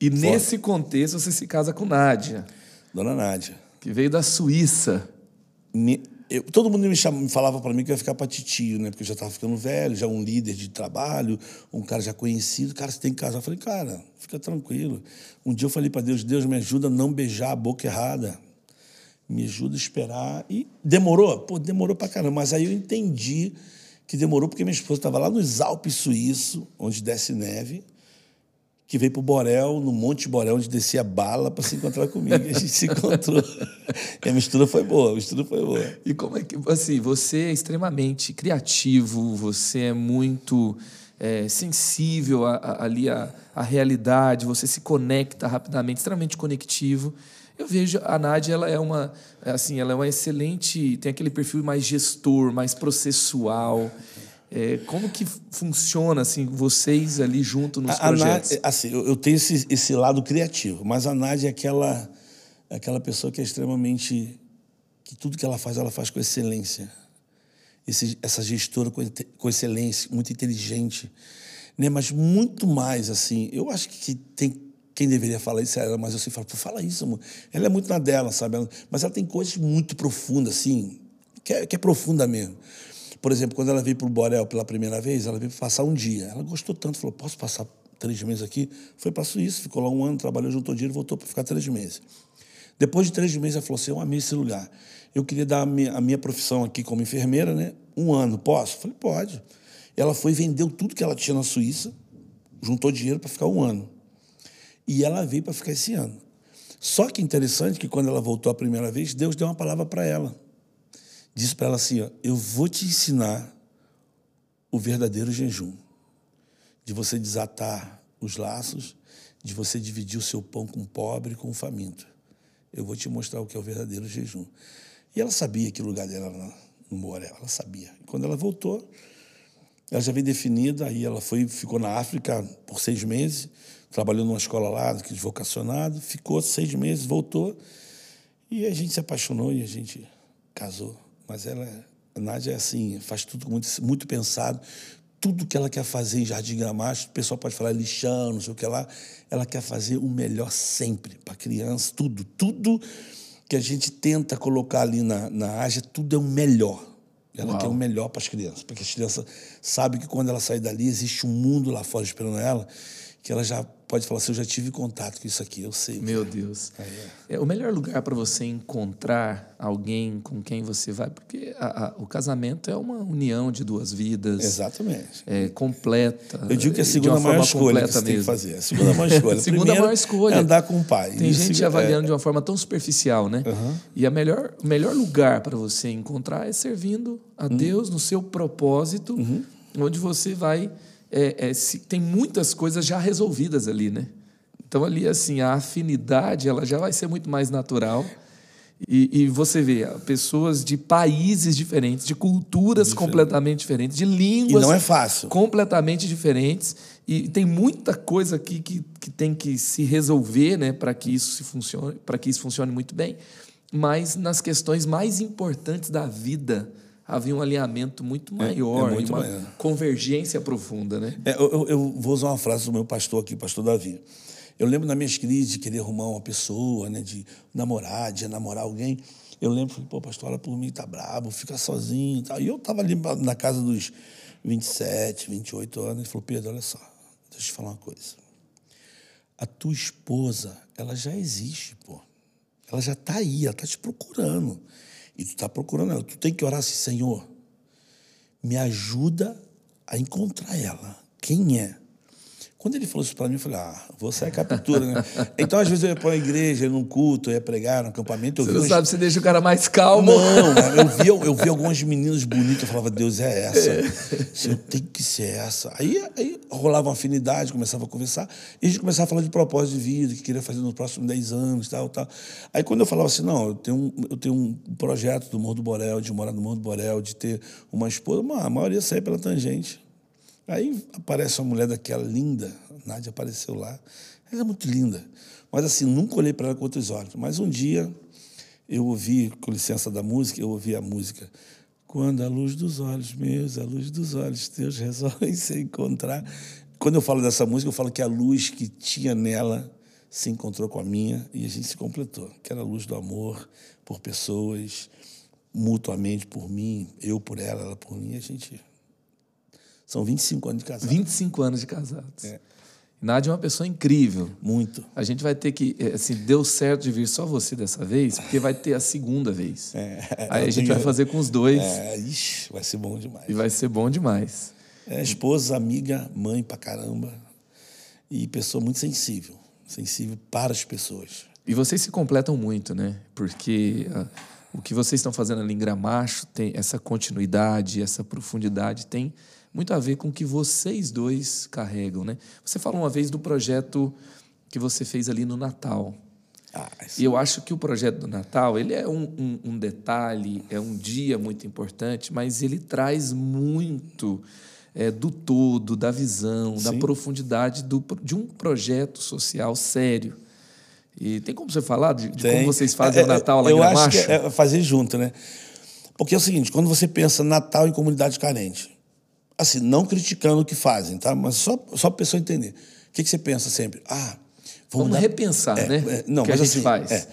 E nesse contexto você se casa com Nádia, Dona Nádia. que veio da Suíça. Me- eu, todo mundo me, chama, me falava para mim que eu ia ficar para titio, né? Porque eu já estava ficando velho, já um líder de trabalho, um cara já conhecido. Cara, você tem que casar. Eu falei, cara, fica tranquilo. Um dia eu falei para Deus, Deus me ajuda a não beijar a boca errada. Me ajuda a esperar. E demorou? Pô, demorou para caramba. Mas aí eu entendi que demorou porque minha esposa estava lá nos Alpes Suíços, onde desce neve que veio para o Borel, no Monte Borel, onde descia bala para se encontrar comigo. E a gente se encontrou. E a mistura foi boa, a mistura foi boa. E como é que, assim, você é extremamente criativo, você é muito é, sensível a, a, ali à, à realidade, você se conecta rapidamente, extremamente conectivo. Eu vejo a Nádia, ela é uma, assim, ela é uma excelente, tem aquele perfil mais gestor, mais processual. É, como que funciona assim vocês ali junto nos a, projetos? A assim, eu, eu tenho esse, esse, lado criativo, mas a Nádia é aquela, é aquela pessoa que é extremamente que tudo que ela faz ela faz com excelência. Esse, essa gestora com, com excelência, muito inteligente, né? Mas muito mais assim. Eu acho que tem quem deveria falar isso é ela, mas eu sempre falo, Pô, fala isso, amor. Ela é muito na dela, sabe? Ela, mas ela tem coisas muito profundas, assim, que é, que é profunda mesmo. Por exemplo, quando ela veio para o Borel pela primeira vez, ela veio passar um dia. Ela gostou tanto, falou: posso passar três meses aqui? Foi para a Suíça, ficou lá um ano, trabalhou, juntou dinheiro e voltou para ficar três meses. Depois de três meses, ela falou assim: eu amei esse lugar. Eu queria dar a minha, a minha profissão aqui como enfermeira, né? Um ano, posso? Falei: pode. Ela foi vendeu tudo que ela tinha na Suíça, juntou dinheiro para ficar um ano. E ela veio para ficar esse ano. Só que interessante que quando ela voltou a primeira vez, Deus deu uma palavra para ela disse para ela assim: ó, Eu vou te ensinar o verdadeiro jejum, de você desatar os laços, de você dividir o seu pão com o pobre e com o faminto. Eu vou te mostrar o que é o verdadeiro jejum. E ela sabia que lugar dela era no Morel, ela sabia. E quando ela voltou, ela já veio definida, aí ela foi, ficou na África por seis meses, trabalhou numa escola lá, vocacionado, ficou seis meses, voltou, e a gente se apaixonou e a gente casou. Mas ela, a Nádia é assim, faz tudo muito, muito pensado. Tudo que ela quer fazer em Jardim Gramacho, o pessoal pode falar lixão, não sei o que lá, ela quer fazer o melhor sempre para a criança, tudo. Tudo que a gente tenta colocar ali na, na Ágia, tudo é o melhor. Ela Uau. quer o melhor para as crianças, porque as crianças sabem que quando ela sair dali, existe um mundo lá fora esperando ela, que ela já pode falar assim, eu já tive contato com isso aqui, eu sei. Meu Deus. É. é. o melhor lugar para você encontrar alguém com quem você vai, porque a, a, o casamento é uma união de duas vidas. Exatamente. É completa. Eu digo que é a segunda maior escolha que você mesmo. tem que fazer. A segunda maior escolha. segunda Primeiro, maior escolha. É andar com o pai. Tem isso gente avaliando é... de uma forma tão superficial, né? Uhum. E a melhor, o melhor lugar para você encontrar é servindo a uhum. Deus no seu propósito, uhum. onde você vai é, é, se, tem muitas coisas já resolvidas ali, né? Então ali assim a afinidade ela já vai ser muito mais natural e, e você vê pessoas de países diferentes, de culturas Diferente. completamente diferentes, de línguas e não é fácil completamente diferentes e tem muita coisa aqui que, que tem que se resolver, né, para que isso se funcione, para que isso funcione muito bem. Mas nas questões mais importantes da vida havia um alinhamento muito maior, é, é muito uma maior. convergência profunda, né? É, eu, eu, vou usar uma frase do meu pastor aqui, pastor Davi. Eu lembro nas minhas crises de querer arrumar uma pessoa, né, de namorar, de namorar alguém. Eu lembro, falei, pô, pastor, olha por mim, tá brabo, fica sozinho e tal. E eu estava ali na casa dos 27, 28 anos, ele falou, Pedro, olha só, deixa eu te falar uma coisa. A tua esposa, ela já existe, pô. Ela já está aí, ela está te procurando. E tu está procurando ela. Tu tem que orar assim, Senhor, me ajuda a encontrar ela. Quem é? Quando ele falou isso para mim, eu falei, ah, você é captura, né? então, às vezes, eu ia para a igreja, num culto, eu ia pregar no acampamento. você não uns... sabe, você deixa o cara mais calmo. Não, eu vi, eu, eu vi algumas meninas bonitas, eu falava, Deus, é essa. É. Eu tenho que ser essa. Aí, aí rolava uma afinidade, começava a conversar, e a gente começava a falar de propósito de vida, que queria fazer nos próximos 10 anos, tal, tal. Aí, quando eu falava assim, não, eu tenho um, eu tenho um projeto do Morro do Borel, de morar no Morro do Borel, de ter uma esposa, a maioria saía pela tangente. Aí aparece uma mulher daquela linda, a Nádia apareceu lá. Ela é muito linda. Mas assim, nunca olhei para ela com outros olhos. Mas um dia eu ouvi, com licença da música, eu ouvi a música. Quando a luz dos olhos meus, a luz dos olhos teus resolvem se encontrar. Quando eu falo dessa música, eu falo que a luz que tinha nela se encontrou com a minha e a gente se completou. Que era a luz do amor por pessoas, mutuamente por mim, eu por ela, ela por mim, a gente. São 25 anos de casado. 25 anos de casados. É. Nádia é uma pessoa incrível. Muito. A gente vai ter que. Eh, assim, deu certo de vir só você dessa vez, porque vai ter a segunda vez. É, Aí a gente tenho... vai fazer com os dois. É, ixi, vai ser bom demais. E vai ser bom demais. É, esposa, amiga, mãe pra caramba. E pessoa muito sensível. Sensível para as pessoas. E vocês se completam muito, né? Porque uh, o que vocês estão fazendo ali em Gramacho tem essa continuidade, essa profundidade, tem muito a ver com o que vocês dois carregam, né? Você falou uma vez do projeto que você fez ali no Natal. Ah, e eu acho que o projeto do Natal ele é um, um, um, detalhe, é um dia muito importante, mas ele traz muito é, do todo, da visão, Sim. da profundidade do, de um projeto social sério. E tem como você falar de, de como vocês fazem é, o Natal lá eu em Eu acho que é fazer junto, né? Porque é o seguinte, quando você pensa Natal em comunidade carente, assim, não criticando o que fazem, tá? Mas só, só para a pessoa entender. O que, que você pensa sempre? Ah, vamos, vamos dar... repensar, é, né? É, não, que mas a gente assim, faz. É,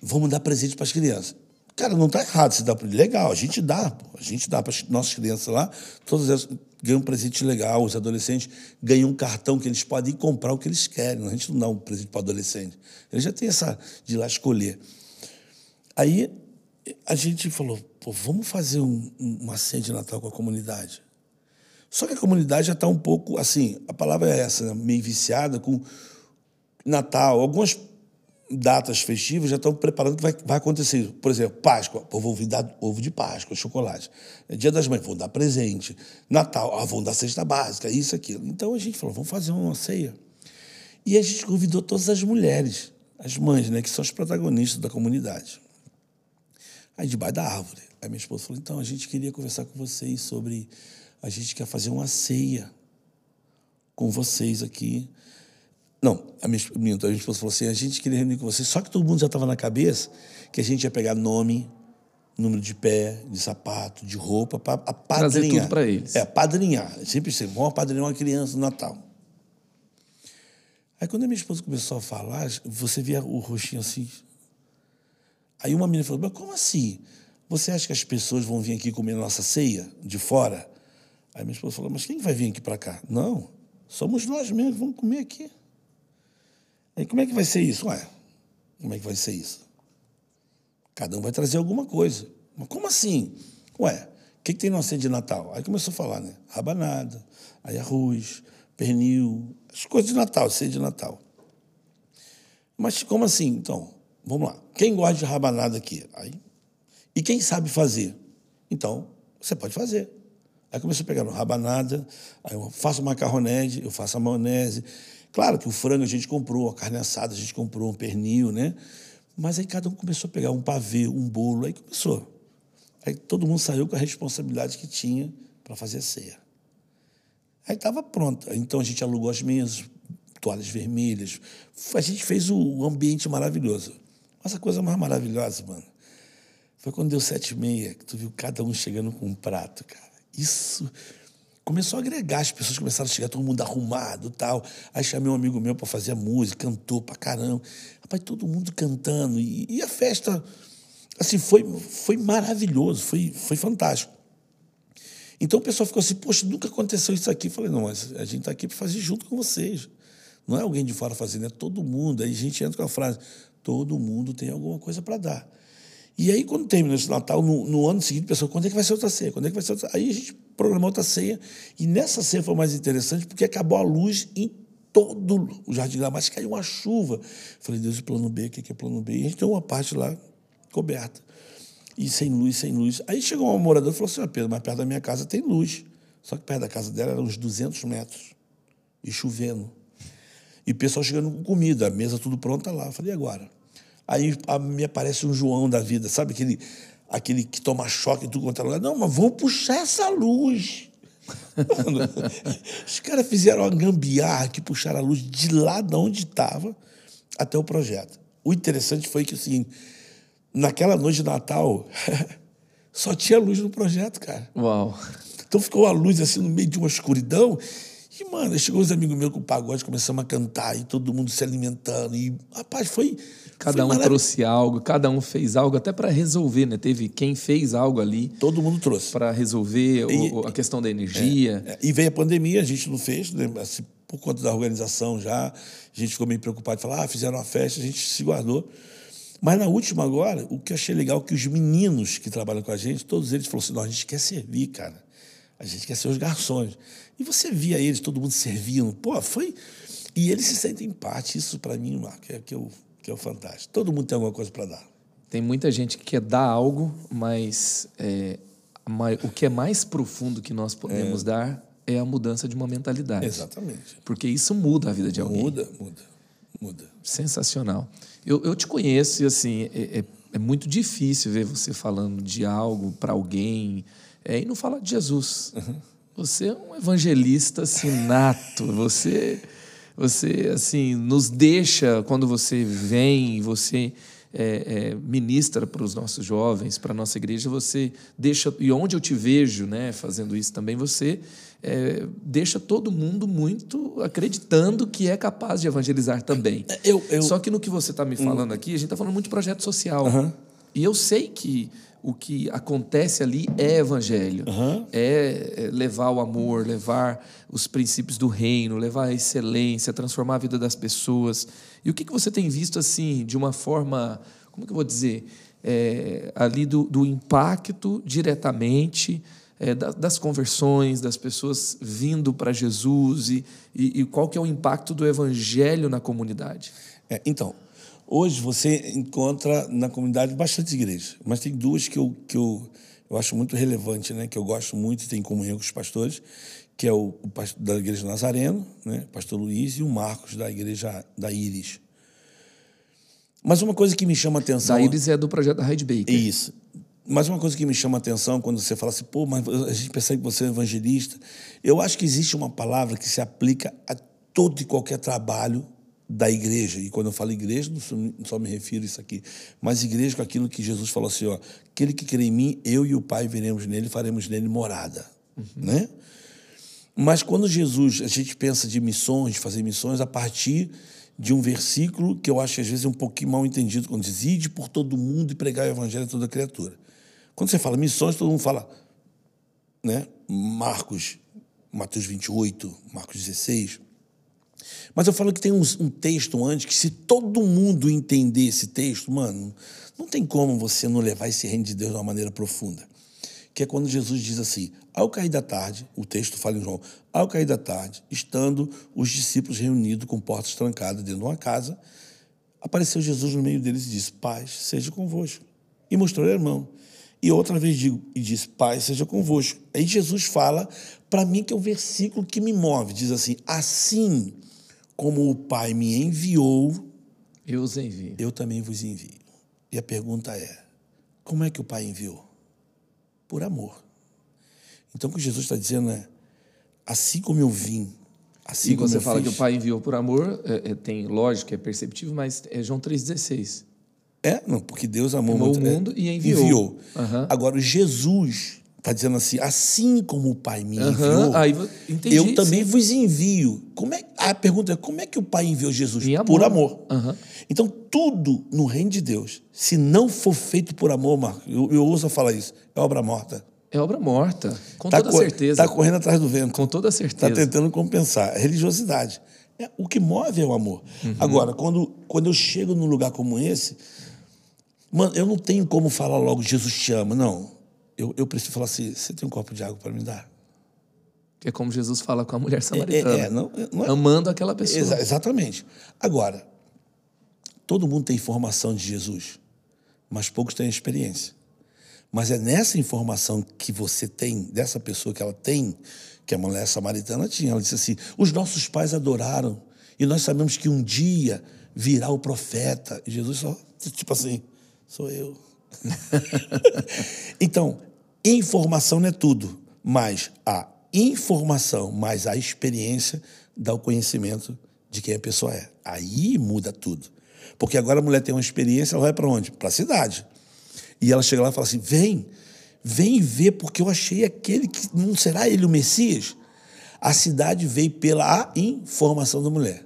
vamos dar presente para as crianças. Cara, não está errado se dá para legal, a gente dá, pô, a gente dá para as nossas crianças lá, todas elas ganham um presente legal, os adolescentes ganham um cartão que eles podem ir comprar o que eles querem, a gente não dá um presente para adolescente. Eles já têm essa de ir lá escolher. Aí a gente falou, pô, vamos fazer um, uma ceia de Natal com a comunidade. Só que a comunidade já está um pouco, assim, a palavra é essa, né? meio viciada com Natal. Algumas datas festivas já estão preparando que vai, vai acontecer. Por exemplo, Páscoa, pô, vou dar ovo de Páscoa, chocolate. Dia das Mães, vou dar presente. Natal, ah, vão dar cesta básica, isso, aquilo. Então a gente falou, vamos fazer uma ceia. E a gente convidou todas as mulheres, as mães, né, que são as protagonistas da comunidade. Aí debaixo da árvore. Aí minha esposa falou, então a gente queria conversar com vocês sobre a gente quer fazer uma ceia com vocês aqui. Não, a minha, a minha esposa falou assim: a gente queria reunir com vocês, só que todo mundo já estava na cabeça que a gente ia pegar nome, número de pé, de sapato, de roupa, para apadrinhar. Trazer tudo para eles. É, apadrinhar. Sempre assim, vamos apadrinhar uma criança no Natal. Aí quando a minha esposa começou a falar, você via o rostinho assim. Aí uma menina falou: Mas como assim? Você acha que as pessoas vão vir aqui comer nossa ceia de fora? Aí minha esposa falou: Mas quem vai vir aqui para cá? Não, somos nós mesmos, vamos comer aqui. Aí como é que vai ser isso? Ué, como é que vai ser isso? Cada um vai trazer alguma coisa. Mas como assim? Ué, o que, que tem no ceia de Natal? Aí começou a falar, né? Rabanada, aí arroz, pernil, as coisas de Natal, ceia de Natal. Mas como assim? Então, vamos lá. Quem gosta de rabanada aqui? Aí, e quem sabe fazer? Então, você pode fazer. Aí começou a pegar no rabanada, aí eu faço macarronese, eu faço a maionese. Claro que o frango a gente comprou, a carne assada a gente comprou, um pernil, né? Mas aí cada um começou a pegar um pavê, um bolo, aí começou. Aí todo mundo saiu com a responsabilidade que tinha para fazer a ceia. Aí estava pronto. Então a gente alugou as mesas, toalhas vermelhas. A gente fez o ambiente maravilhoso. Mas a coisa mais maravilhosa, mano, foi quando deu sete e meia, que tu viu cada um chegando com um prato, cara. Isso começou a agregar, as pessoas começaram a chegar, todo mundo arrumado tal. Aí chamei um amigo meu para fazer a música, cantou pra caramba. Rapaz, todo mundo cantando. E, e, a festa, assim, foi, foi maravilhoso, foi, foi fantástico. Então o pessoal ficou assim, poxa, nunca aconteceu isso aqui. Eu falei, não, mas a gente está aqui para fazer junto com vocês. Não é alguém de fora fazendo, é todo mundo. Aí a gente entra com a frase, todo mundo tem alguma coisa para dar. E aí, quando terminou esse Natal, no, no, ano seguinte, pensou, quando é que vai ser outra ceia? Quando é que vai ser outra Aí a gente programou outra ceia. E nessa ceia foi mais interessante, porque acabou a luz em todo o Jardim Mas caiu uma chuva. Falei, Deus, plano B, o que é plano B? E a gente tem uma parte lá coberta. E sem luz, sem luz. Aí chegou uma moradora e falou assim, Pedro, mas perto da minha casa tem luz. Só que perto da casa dela eram uns 200 metros. E chovendo. E o pessoal chegando com comida, a mesa tudo pronta lá. Eu falei, e agora? Aí me aparece um João da vida, sabe aquele, aquele que toma choque em tudo quanto é lugar. Não, mas vamos puxar essa luz. Mano, os caras fizeram uma gambiarra que puxaram a luz de lá de onde estava até o projeto. O interessante foi que, assim, naquela noite de Natal, só tinha luz no projeto, cara. Uau! Então ficou a luz assim no meio de uma escuridão E, mano, chegou uns amigos meus com o pagode, começamos a cantar, e todo mundo se alimentando. E, rapaz, foi. Cada foi um trouxe algo, cada um fez algo, até para resolver, né? Teve quem fez algo ali. Todo mundo trouxe. Para resolver e, o, a questão da energia. É, é, e veio a pandemia, a gente não fez, né? assim, por conta da organização já. A gente ficou meio preocupado, falar, ah, fizeram uma festa, a gente se guardou. Mas na última agora, o que eu achei legal é que os meninos que trabalham com a gente, todos eles falaram assim: não, a gente quer servir, cara. A gente quer ser os garçons. E você via eles, todo mundo servindo. Pô, foi. E eles se sentem parte. Isso, para mim, Marco, é que, eu, que é o fantástico. Todo mundo tem alguma coisa para dar. Tem muita gente que quer dar algo, mas é, o que é mais profundo que nós podemos é. dar é a mudança de uma mentalidade. Exatamente. Porque isso muda a vida de alguém. Muda, muda, muda. Sensacional. Eu, eu te conheço e, assim, é, é, é muito difícil ver você falando de algo para alguém é, e não falar de Jesus. Uhum. Você é um evangelista assim, nato. Você, você assim, nos deixa, quando você vem, você é, é, ministra para os nossos jovens, para a nossa igreja, você deixa, e onde eu te vejo né, fazendo isso também, você é, deixa todo mundo muito acreditando que é capaz de evangelizar também. É, eu, eu... Só que no que você está me falando aqui, a gente está falando muito de projeto social. Uhum. E eu sei que o que acontece ali é evangelho. Uhum. É levar o amor, levar os princípios do reino, levar a excelência, transformar a vida das pessoas. E o que, que você tem visto assim, de uma forma, como que eu vou dizer, é, ali do, do, impacto diretamente é, das conversões, das pessoas vindo para Jesus e, e, e, qual que é o impacto do evangelho na comunidade? É, então, Hoje você encontra na comunidade bastante igrejas, mas tem duas que eu, que eu, eu acho muito relevante, né? que eu gosto muito e tenho comunhão com os pastores, que é o, o pastor da Igreja Nazareno, né? pastor Luiz, e o Marcos, da Igreja da Íris. Mas uma coisa que me chama a atenção... Da Íris é do projeto da Hyde Baker. Isso. Mas uma coisa que me chama a atenção quando você fala assim, pô, mas a gente percebe que você é evangelista. Eu acho que existe uma palavra que se aplica a todo e qualquer trabalho da igreja. E quando eu falo igreja, não só me refiro a isso aqui, mas igreja com aquilo que Jesus falou assim: ó, aquele que crê em mim, eu e o Pai veremos nele, faremos nele morada. Uhum. Né? Mas quando Jesus, a gente pensa de missões, de fazer missões, a partir de um versículo que eu acho às vezes é um pouquinho mal entendido, quando diz: ide por todo mundo e pregar o evangelho a toda criatura. Quando você fala missões, todo mundo fala, né? Marcos, Mateus 28, Marcos 16. Mas eu falo que tem um, um, texto antes que, se todo mundo entender esse texto, mano, não tem como você não levar esse reino de Deus de uma maneira profunda. Que é quando Jesus diz assim: ao cair da tarde, o texto fala em João, ao cair da tarde, estando os discípulos reunidos com portas trancadas dentro de uma casa, apareceu Jesus no meio deles e disse: Paz seja convosco. E mostrou a mão. E outra vez digo, e disse: Pai seja convosco. Aí Jesus fala, para mim, que é o versículo que me move: diz assim, assim como o Pai me enviou, eu os envio. Eu também vos envio. E a pergunta é: como é que o Pai enviou? Por amor. Então o que Jesus está dizendo é: assim como eu vim, assim e como você eu fala fiz, que o Pai enviou por amor, é, é, tem lógica, é perceptível, mas é João 3,16. É, não, porque Deus amou, amou muito, o mundo é, e enviou. enviou. Uhum. Agora, Jesus Está dizendo assim, assim como o Pai me enviou, Aí, entendi, eu também sim. vos envio. Como é, a pergunta é, como é que o Pai enviou Jesus? Amor. Por amor. Uhum. Então, tudo no reino de Deus, se não for feito por amor, Marco, eu, eu ouso falar isso, é obra morta. É obra morta, com tá toda certeza. Está correndo atrás do vento. Com toda certeza. Está tentando compensar. É religiosidade. É, o que move é o amor. Uhum. Agora, quando, quando eu chego num lugar como esse, mano, eu não tenho como falar logo, Jesus te ama. Não eu, eu preciso falar assim: você tem um copo de água para me dar? Que é como Jesus fala com a mulher samaritana. É, é, não, não é, amando aquela pessoa. Exa exatamente. Agora, todo mundo tem informação de Jesus, mas poucos têm experiência. Mas é nessa informação que você tem, dessa pessoa que ela tem, que a mulher samaritana tinha. Ela disse assim: os nossos pais adoraram, e nós sabemos que um dia virá o profeta. E Jesus só, tipo assim, sou eu. então, informação não é tudo, mas a informação mais a experiência dá o conhecimento de quem a pessoa é. Aí muda tudo. Porque agora a mulher tem uma experiência, ela vai para onde? Para a cidade. E ela chega lá e fala assim: vem, vem ver, porque eu achei aquele que não será ele o Messias. A cidade veio pela informação da mulher.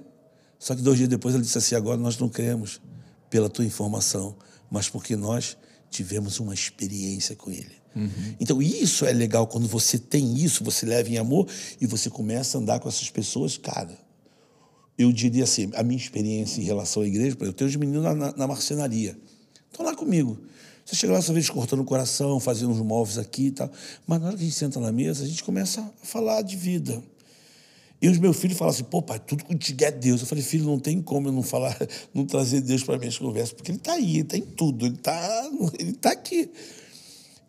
Só que dois dias depois ele disse assim: agora nós não cremos pela tua informação, mas porque nós tivemos uma experiência com ele. Uhum. Então, isso é legal quando você tem isso, você leva em amor e você começa a andar com essas pessoas, cara. Eu diria assim: a minha experiência em relação à igreja, eu tenho os meninos na, na marcenaria, estão lá comigo. Você chega lá, você vê cortando o coração, fazendo uns móveis aqui e tal. Mas na hora que a gente senta na mesa, a gente começa a falar de vida. E os meus filhos falam assim, pô, pai, tudo contigo é Deus. Eu falei, filho, não tem como eu não falar, não trazer Deus para minhas conversas, porque ele está aí, ele está em tudo, ele está ele tá aqui.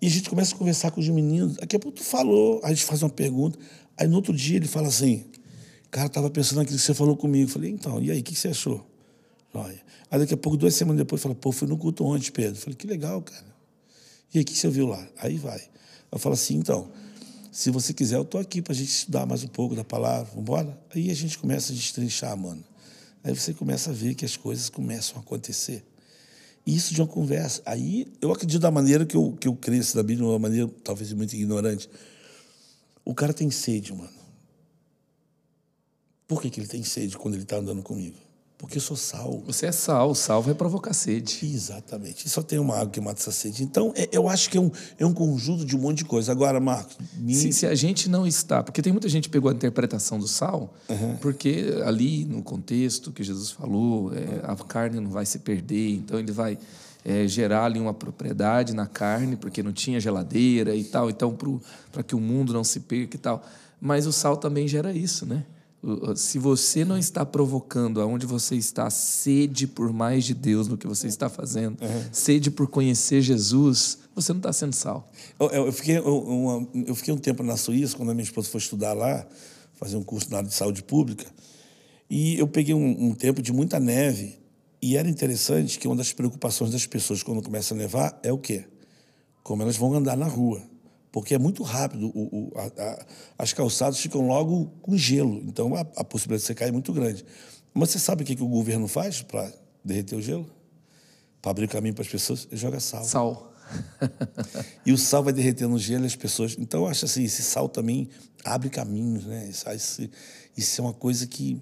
E a gente começa a conversar com os meninos. Daqui a pouco tu falou, a gente faz uma pergunta. Aí no outro dia ele fala assim, cara, estava pensando naquilo que você falou comigo. Eu falei, então, e aí, o que você achou? Olha. Aí daqui a pouco, duas semanas depois, fala, pô, fui no culto ontem, Pedro. Eu falei, que legal, cara. E aí, o que você viu lá? Aí vai. Eu falo assim, então, se você quiser, eu estou aqui para a gente estudar mais um pouco da palavra, vamos embora? Aí a gente começa a destrinchar, mano. Aí você começa a ver que as coisas começam a acontecer. Isso de uma conversa. Aí eu acredito da maneira que eu, que eu cresço da Bíblia, de uma maneira talvez muito ignorante. O cara tem sede, mano. Por que, que ele tem sede quando ele está andando comigo? Porque eu sou sal. Você é sal, sal vai provocar sede. Exatamente. E só tem uma água que mata essa sede. Então, é, eu acho que é um, é um conjunto de um monte de coisa. Agora, Marcos. Me... Se, se, a gente não está. Porque tem muita gente que pegou a interpretação do sal, uhum. porque ali, no contexto que Jesus falou, é, a carne não vai se perder, então ele vai. É, gerar ali uma propriedade na carne, porque não tinha geladeira e tal, então para que o mundo não se perca e tal. Mas o sal também gera isso, né? Se você não está provocando aonde você está sede por mais de Deus no que você está fazendo, uhum. sede por conhecer Jesus, você não está sendo sal. Eu, eu, fiquei, eu, eu, fiquei um tempo na Suíça, quando a minha esposa foi estudar lá, fazer um curso na área de saúde pública, e eu peguei um, um tempo de muita neve, e era interessante que uma das preocupações das pessoas quando começa a nevar é o quê? Como elas vão andar na rua porque é muito rápido. O, o, a, a, as calçadas ficam logo com gelo, então a, a, possibilidade de você cair é muito grande. Mas você sabe o que, que o governo faz para derreter o gelo? Para abrir caminho para as pessoas? Ele joga sal. Sal. e o sal vai derretendo o gelo e as pessoas. Então, eu acho assim: esse sal também abre caminhos, né? Isso, isso, isso é uma coisa que,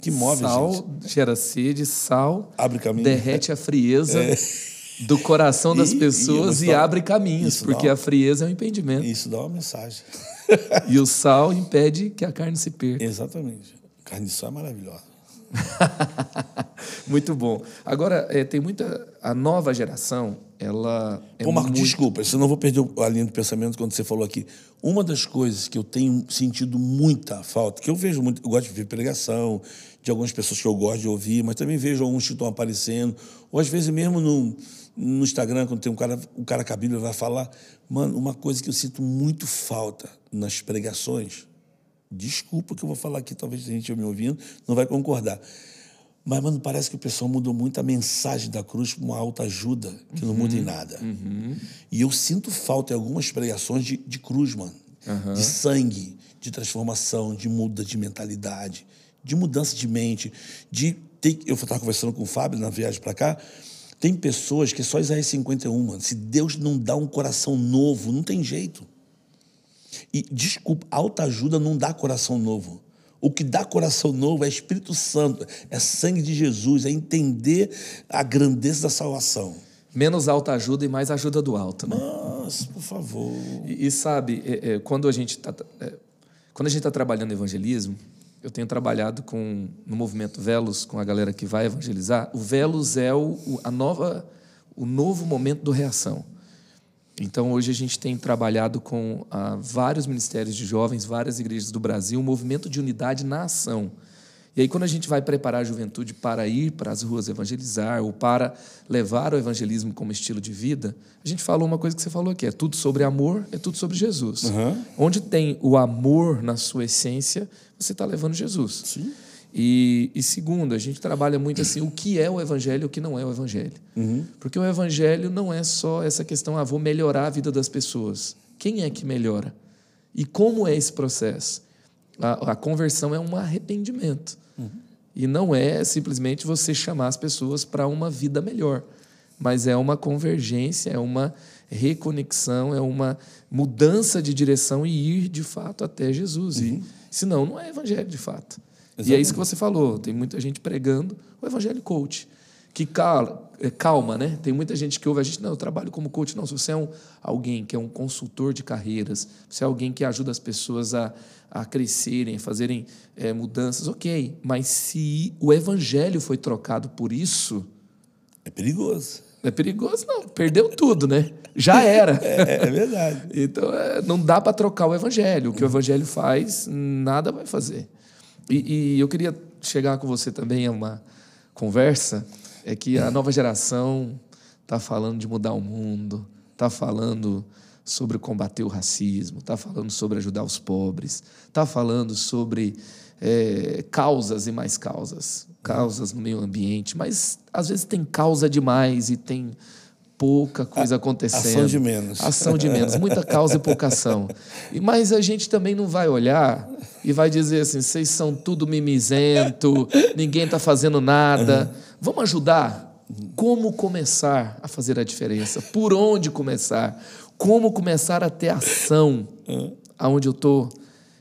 que move sal a gente. gera sede, sal abre caminho. derrete a frieza. É do coração das e, pessoas e, e abre caminhos, porque uma, a frieza é um impedimento. Isso dá uma mensagem. e o sal impede que a carne se perca. Exatamente. A carne de sal é maravilhosa. muito bom. Agora, é, tem muita. A nova geração, ela. É Pô, Marco, muito... desculpa, senão eu vou perder a linha do pensamento quando você falou aqui. Uma das coisas que eu tenho sentido muita falta, que eu vejo muito, eu gosto de ver pregação, de algumas pessoas que eu gosto de ouvir, mas também vejo alguns que estão aparecendo, ou às vezes mesmo no no Instagram, quando tem um cara, um cara com a Bíblia vai falar, mano, uma coisa que eu sinto muito falta nas pregações, desculpa que eu vou falar aqui, talvez a gente me ouvindo não vai concordar, mas, mano, parece que o pessoal mudou muito a mensagem da cruz para uma alta ajuda, que uhum, não muda em nada. Uhum. E eu sinto falta em algumas pregações de, de cruz, mano. Uhum. De sangue, de transformação, de muda de mentalidade, de mudança de mente, de ter... Eu estava conversando com o Fábio na viagem para cá, tem pessoas que é só Isaías 51, mano. Se Deus não dá um coração novo, não tem jeito. E, desculpa, alta ajuda não dá coração novo. O que dá coração novo é Espírito Santo, é sangue de Jesus, é entender a grandeza da salvação. Menos alta ajuda e mais ajuda do alto, né? Nossa, por favor. E, e sabe, é, é, quando a gente está é, quando a gente está trabalhando evangelismo, eu tenho trabalhado com no movimento Velos com a galera que vai evangelizar. O Velos é o, a nova, o novo momento do reação. Então hoje a gente tem trabalhado com ah, vários ministérios de jovens, várias igrejas do Brasil, um movimento de unidade na ação. E aí, quando a gente vai preparar a juventude para ir para as ruas evangelizar ou para levar o evangelismo como estilo de vida, a gente falou uma coisa que você falou aqui: é tudo sobre amor, é tudo sobre Jesus. Uhum. Onde tem o amor na sua essência, você está levando Jesus. Sim. E, e, segundo, a gente trabalha muito assim o que é o evangelho e o que não é o evangelho. Uhum. Porque o evangelho não é só essa questão, ah, vou melhorar a vida das pessoas. Quem é que melhora? E como é esse processo? A, a conversão é um arrependimento. Uhum. E não é simplesmente você chamar as pessoas para uma vida melhor. mas é uma convergência, é uma reconexão, é uma mudança de direção e ir de fato até Jesus. Uhum. E, senão, não é evangelho de fato. Exatamente. E é isso que você falou. Tem muita gente pregando o evangelho coach, que calma, é, calma, né? Tem muita gente que ouve a gente, não, eu trabalho como coach. Não, se você é um, alguém que é um consultor de carreiras, você é alguém que ajuda as pessoas a, a crescerem, a fazerem é, mudanças, ok. Mas se o evangelho foi trocado por isso. É perigoso. É perigoso, não. Perdeu tudo, né? Já era. É, é verdade. então, é, não dá para trocar o evangelho. O que o evangelho faz, nada vai fazer. E, e eu queria chegar com você também a uma conversa. É que a nova geração está falando de mudar o mundo, está falando sobre combater o racismo, está falando sobre ajudar os pobres, está falando sobre é, causas e mais causas, causas no meio ambiente, mas às vezes tem causa demais e tem pouca coisa acontecendo. Ação de menos. Ação de menos, muita causa e pouca ação. E, mas a gente também não vai olhar e vai dizer assim: vocês são tudo mimizento, ninguém está fazendo nada. Uhum. Vamos ajudar? Como começar a fazer a diferença? Por onde começar? Como começar a ter ação uhum. aonde eu estou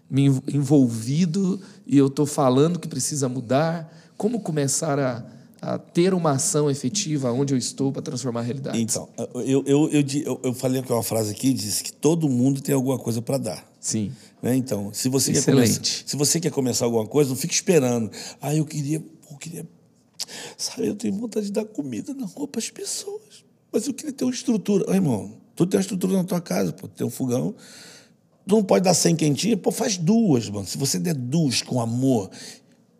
me envolvido e eu estou falando que precisa mudar? Como começar a a ter uma ação efetiva onde eu estou para transformar a realidade. Então, eu, eu, eu, eu, falei uma frase aqui, disse que todo mundo tem alguma coisa para dar. Sim. Né? Então, se você, quer começar, se você quer começar alguma coisa, não fique esperando. Ah, eu queria, eu queria. Sabe, eu tenho vontade de dar comida na rua para as pessoas. Mas eu queria ter uma estrutura. Ô, irmão, tu tem uma estrutura na tua casa, pô, tem um fogão. Tu não pode dar 100 quentinhas, pô, faz duas, mano. Se você der duas com amor,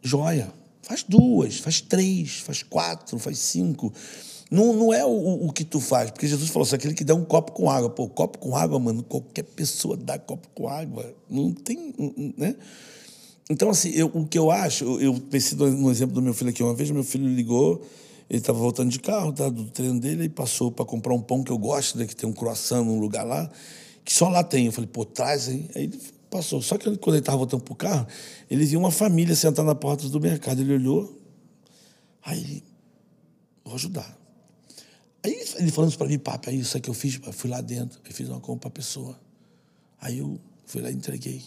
joia. Faz duas, faz três, faz quatro, faz cinco. Não, não é o, o que tu faz, porque Jesus falou assim: aquele que dá um copo com água. Pô, copo com água, mano, qualquer pessoa dá copo com água. Não tem. Né? Então, assim, eu, o que eu acho, eu, pensei no exemplo do meu filho aqui. Uma vez meu filho ligou, ele estava voltando de carro, tá, do treino dele, e passou para comprar um pão que eu gosto, né, que tem um croissant num lugar lá, que só lá tem. Eu falei, pô, traz aí. Aí ele Passou. Só que quando ele estava voltando para o carro, ele viu uma família sentada na porta do mercado. Ele olhou, aí ele, vou ajudar. Aí ele falando isso para mim, papo, aí isso que eu fiz, eu fui lá dentro, eu fiz uma compra para a pessoa. Aí eu fui lá e entreguei.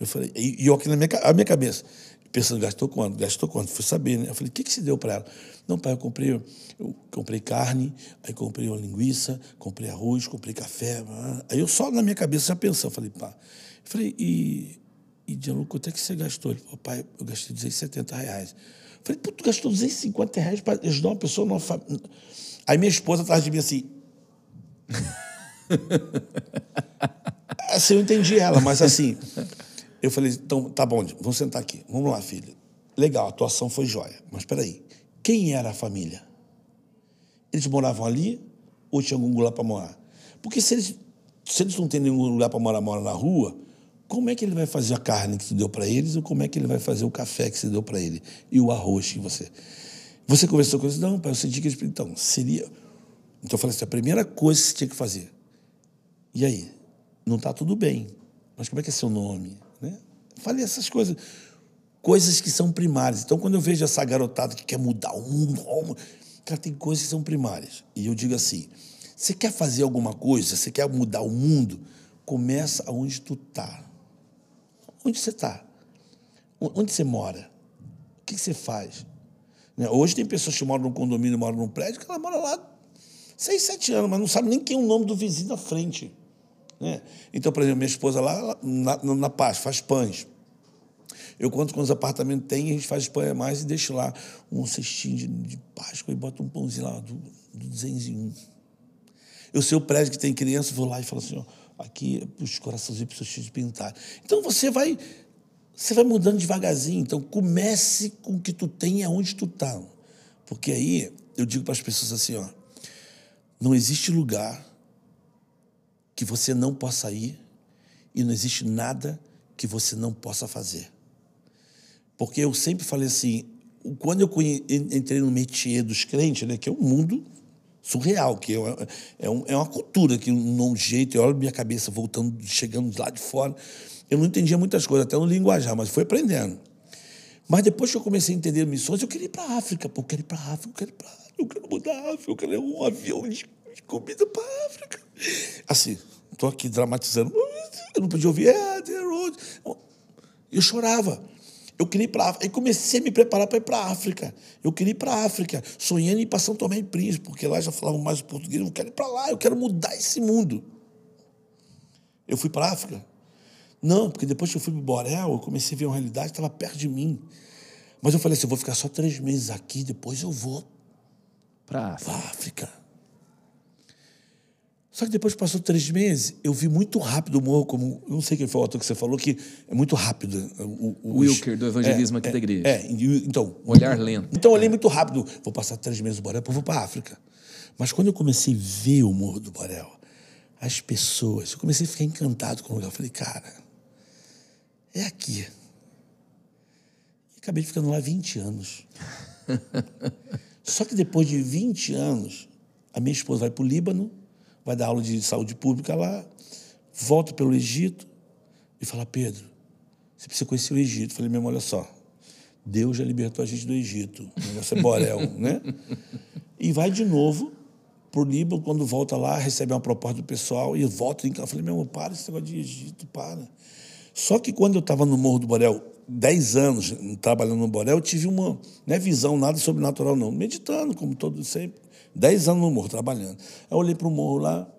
Eu falei, e, eu aqui na minha, a minha cabeça, pensando, gastou quanto? Gastou quanto? Fui saber, né? Eu falei, o que, que se deu para ela? Não, pai, eu comprei, eu comprei carne, aí comprei uma linguiça, comprei arroz, comprei café. Aí eu só na minha cabeça já pensando, falei, pá, Falei, e, e Diano, quanto é que você gastou? Ele falou, pai, eu gastei 270 reais. Falei, pô, tu gastou 250 reais para ajudar uma pessoa numa família. Aí minha esposa atrás de mim assim. assim, eu entendi ela, mas assim. Eu falei, então, tá bom, vamos sentar aqui. Vamos lá, filha. Legal, a atuação foi jóia. Mas peraí, quem era a família? Eles moravam ali ou tinha algum lugar para morar? Porque se eles, se eles não têm nenhum lugar para morar, moram na rua, como é que ele vai fazer a carne que você deu para eles ou como é que ele vai fazer o café que você deu para ele e o arroz que você. Você conversou com eles? Não, pai, eu senti que eles. Então, seria. Então eu falei assim: a primeira coisa que você tinha que fazer. E aí? Não está tudo bem, mas como é que é seu nome? Né? Falei essas coisas. Coisas que são primárias. Então, quando eu vejo essa garotada que quer mudar o mundo, cara, tem coisas que são primárias. E eu digo assim: você quer fazer alguma coisa, você quer mudar o mundo, começa aonde tu está. Onde você está? Onde você mora? O que você faz? Né? Hoje tem pessoas que moram num condomínio, moram num prédio, que ela mora lá seis, sete anos, mas não sabe nem quem é o nome do vizinho da frente. Né? Então, por exemplo, minha esposa lá na, na Paz faz pães. Eu conto quantos apartamentos tem, a gente faz pão a mais e deixa lá um cestinho de, de Páscoa e bota um pãozinho lá do, do 201. Eu sei o prédio que tem criança, vou lá e falo assim, ó, aqui os corações precisam de pintar. Então você vai você vai mudando devagarzinho. Então comece com o que tu tem aonde tu tá. Porque aí eu digo para as pessoas assim, ó, não existe lugar que você não possa ir e não existe nada que você não possa fazer. Porque eu sempre falei assim, quando eu entrei no métier dos crentes, né, que é um mundo surreal, que é, é, um, é uma cultura que num jeito, eu olho minha cabeça voltando, chegando lá de fora, eu não entendia muitas coisas, até no linguajar, mas fui aprendendo. Mas depois que eu comecei a entender missões, eu queria ir para a África, pô, eu quero ir para a África, eu quero ir para eu quero mudar a África, eu quero um avião de, de comida para a África. Assim, estou aqui dramatizando. Eu não podia ouvir, é, the road. Eu chorava. Eu queria ir para África. Aí comecei a me preparar para ir para a África. Eu queria ir para a África, sonhando em ir para São Tomé e Príncipe, porque lá já falavam mais português. Eu quero ir para lá, eu quero mudar esse mundo. Eu fui para a África? Não, porque depois que eu fui para o Borel, eu comecei a ver uma realidade que estava perto de mim. Mas eu falei assim: eu vou ficar só três meses aqui, depois eu vou para a África. Só que depois que passou três meses, eu vi muito rápido o morro, como. Eu não sei quem foi o autor que você falou, que é muito rápido. O, o Wilker, do evangelismo é, aqui da igreja. É, então. Um olhar lento. Então eu olhei muito rápido. Vou passar três meses no Borel, depois vou para a África. Mas quando eu comecei a ver o Morro do Borel, as pessoas, eu comecei a ficar encantado com o lugar. Eu falei, cara, é aqui. E acabei ficando lá 20 anos. Só que depois de 20 anos, a minha esposa vai para o Líbano, vai dar aula de saúde pública lá, volta pelo Egito e fala: Pedro, você precisa conhecer o Egito. Eu falei: mesmo, olha só, Deus já libertou a gente do Egito. O negócio é Borel, né? E vai de novo para o Líbano, quando volta lá, recebe uma proposta do pessoal e volta em casa. Eu falei: meu, para esse negócio de Egito, para. Só que quando eu estava no Morro do Borel, 10 anos trabalhando no Borel, eu tive uma não é visão, nada sobrenatural, não. Meditando, como todo sempre. 10 anos no morro, trabalhando. Aí eu olhei para o morro lá,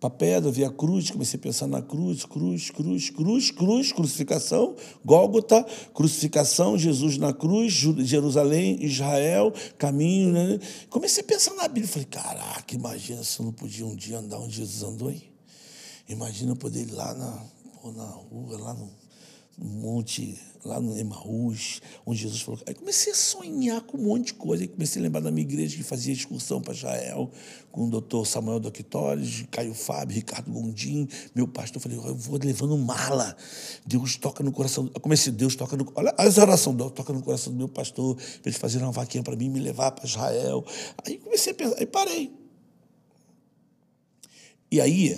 para a pedra, vi a cruz, comecei a pensar na cruz, cruz, cruz, cruz, cruz, crucificação, Gólgota, crucificação, Jesus na cruz, Jerusalém, Israel, caminho. Né? Comecei a pensar na Bíblia. Falei, caraca, imagina se eu não podia um dia andar onde Jesus andou aí. Imagina eu poder ir lá na, na rua, lá no monte, lá no Emaús, onde Jesus falou. Aí comecei a sonhar com um monte de coisa. Aí comecei a lembrar da minha igreja que fazia excursão para Israel, com o doutor Samuel Doctores, Caio Fábio, Ricardo Gondim, meu pastor. Falei, eu vou levando mala. Deus toca no coração. Eu comecei, Deus toca no. Olha as orações, Deus toca no coração do meu pastor, para eles fazerem uma vaquinha para mim, me levar para Israel. Aí comecei a pensar, aí parei. E aí,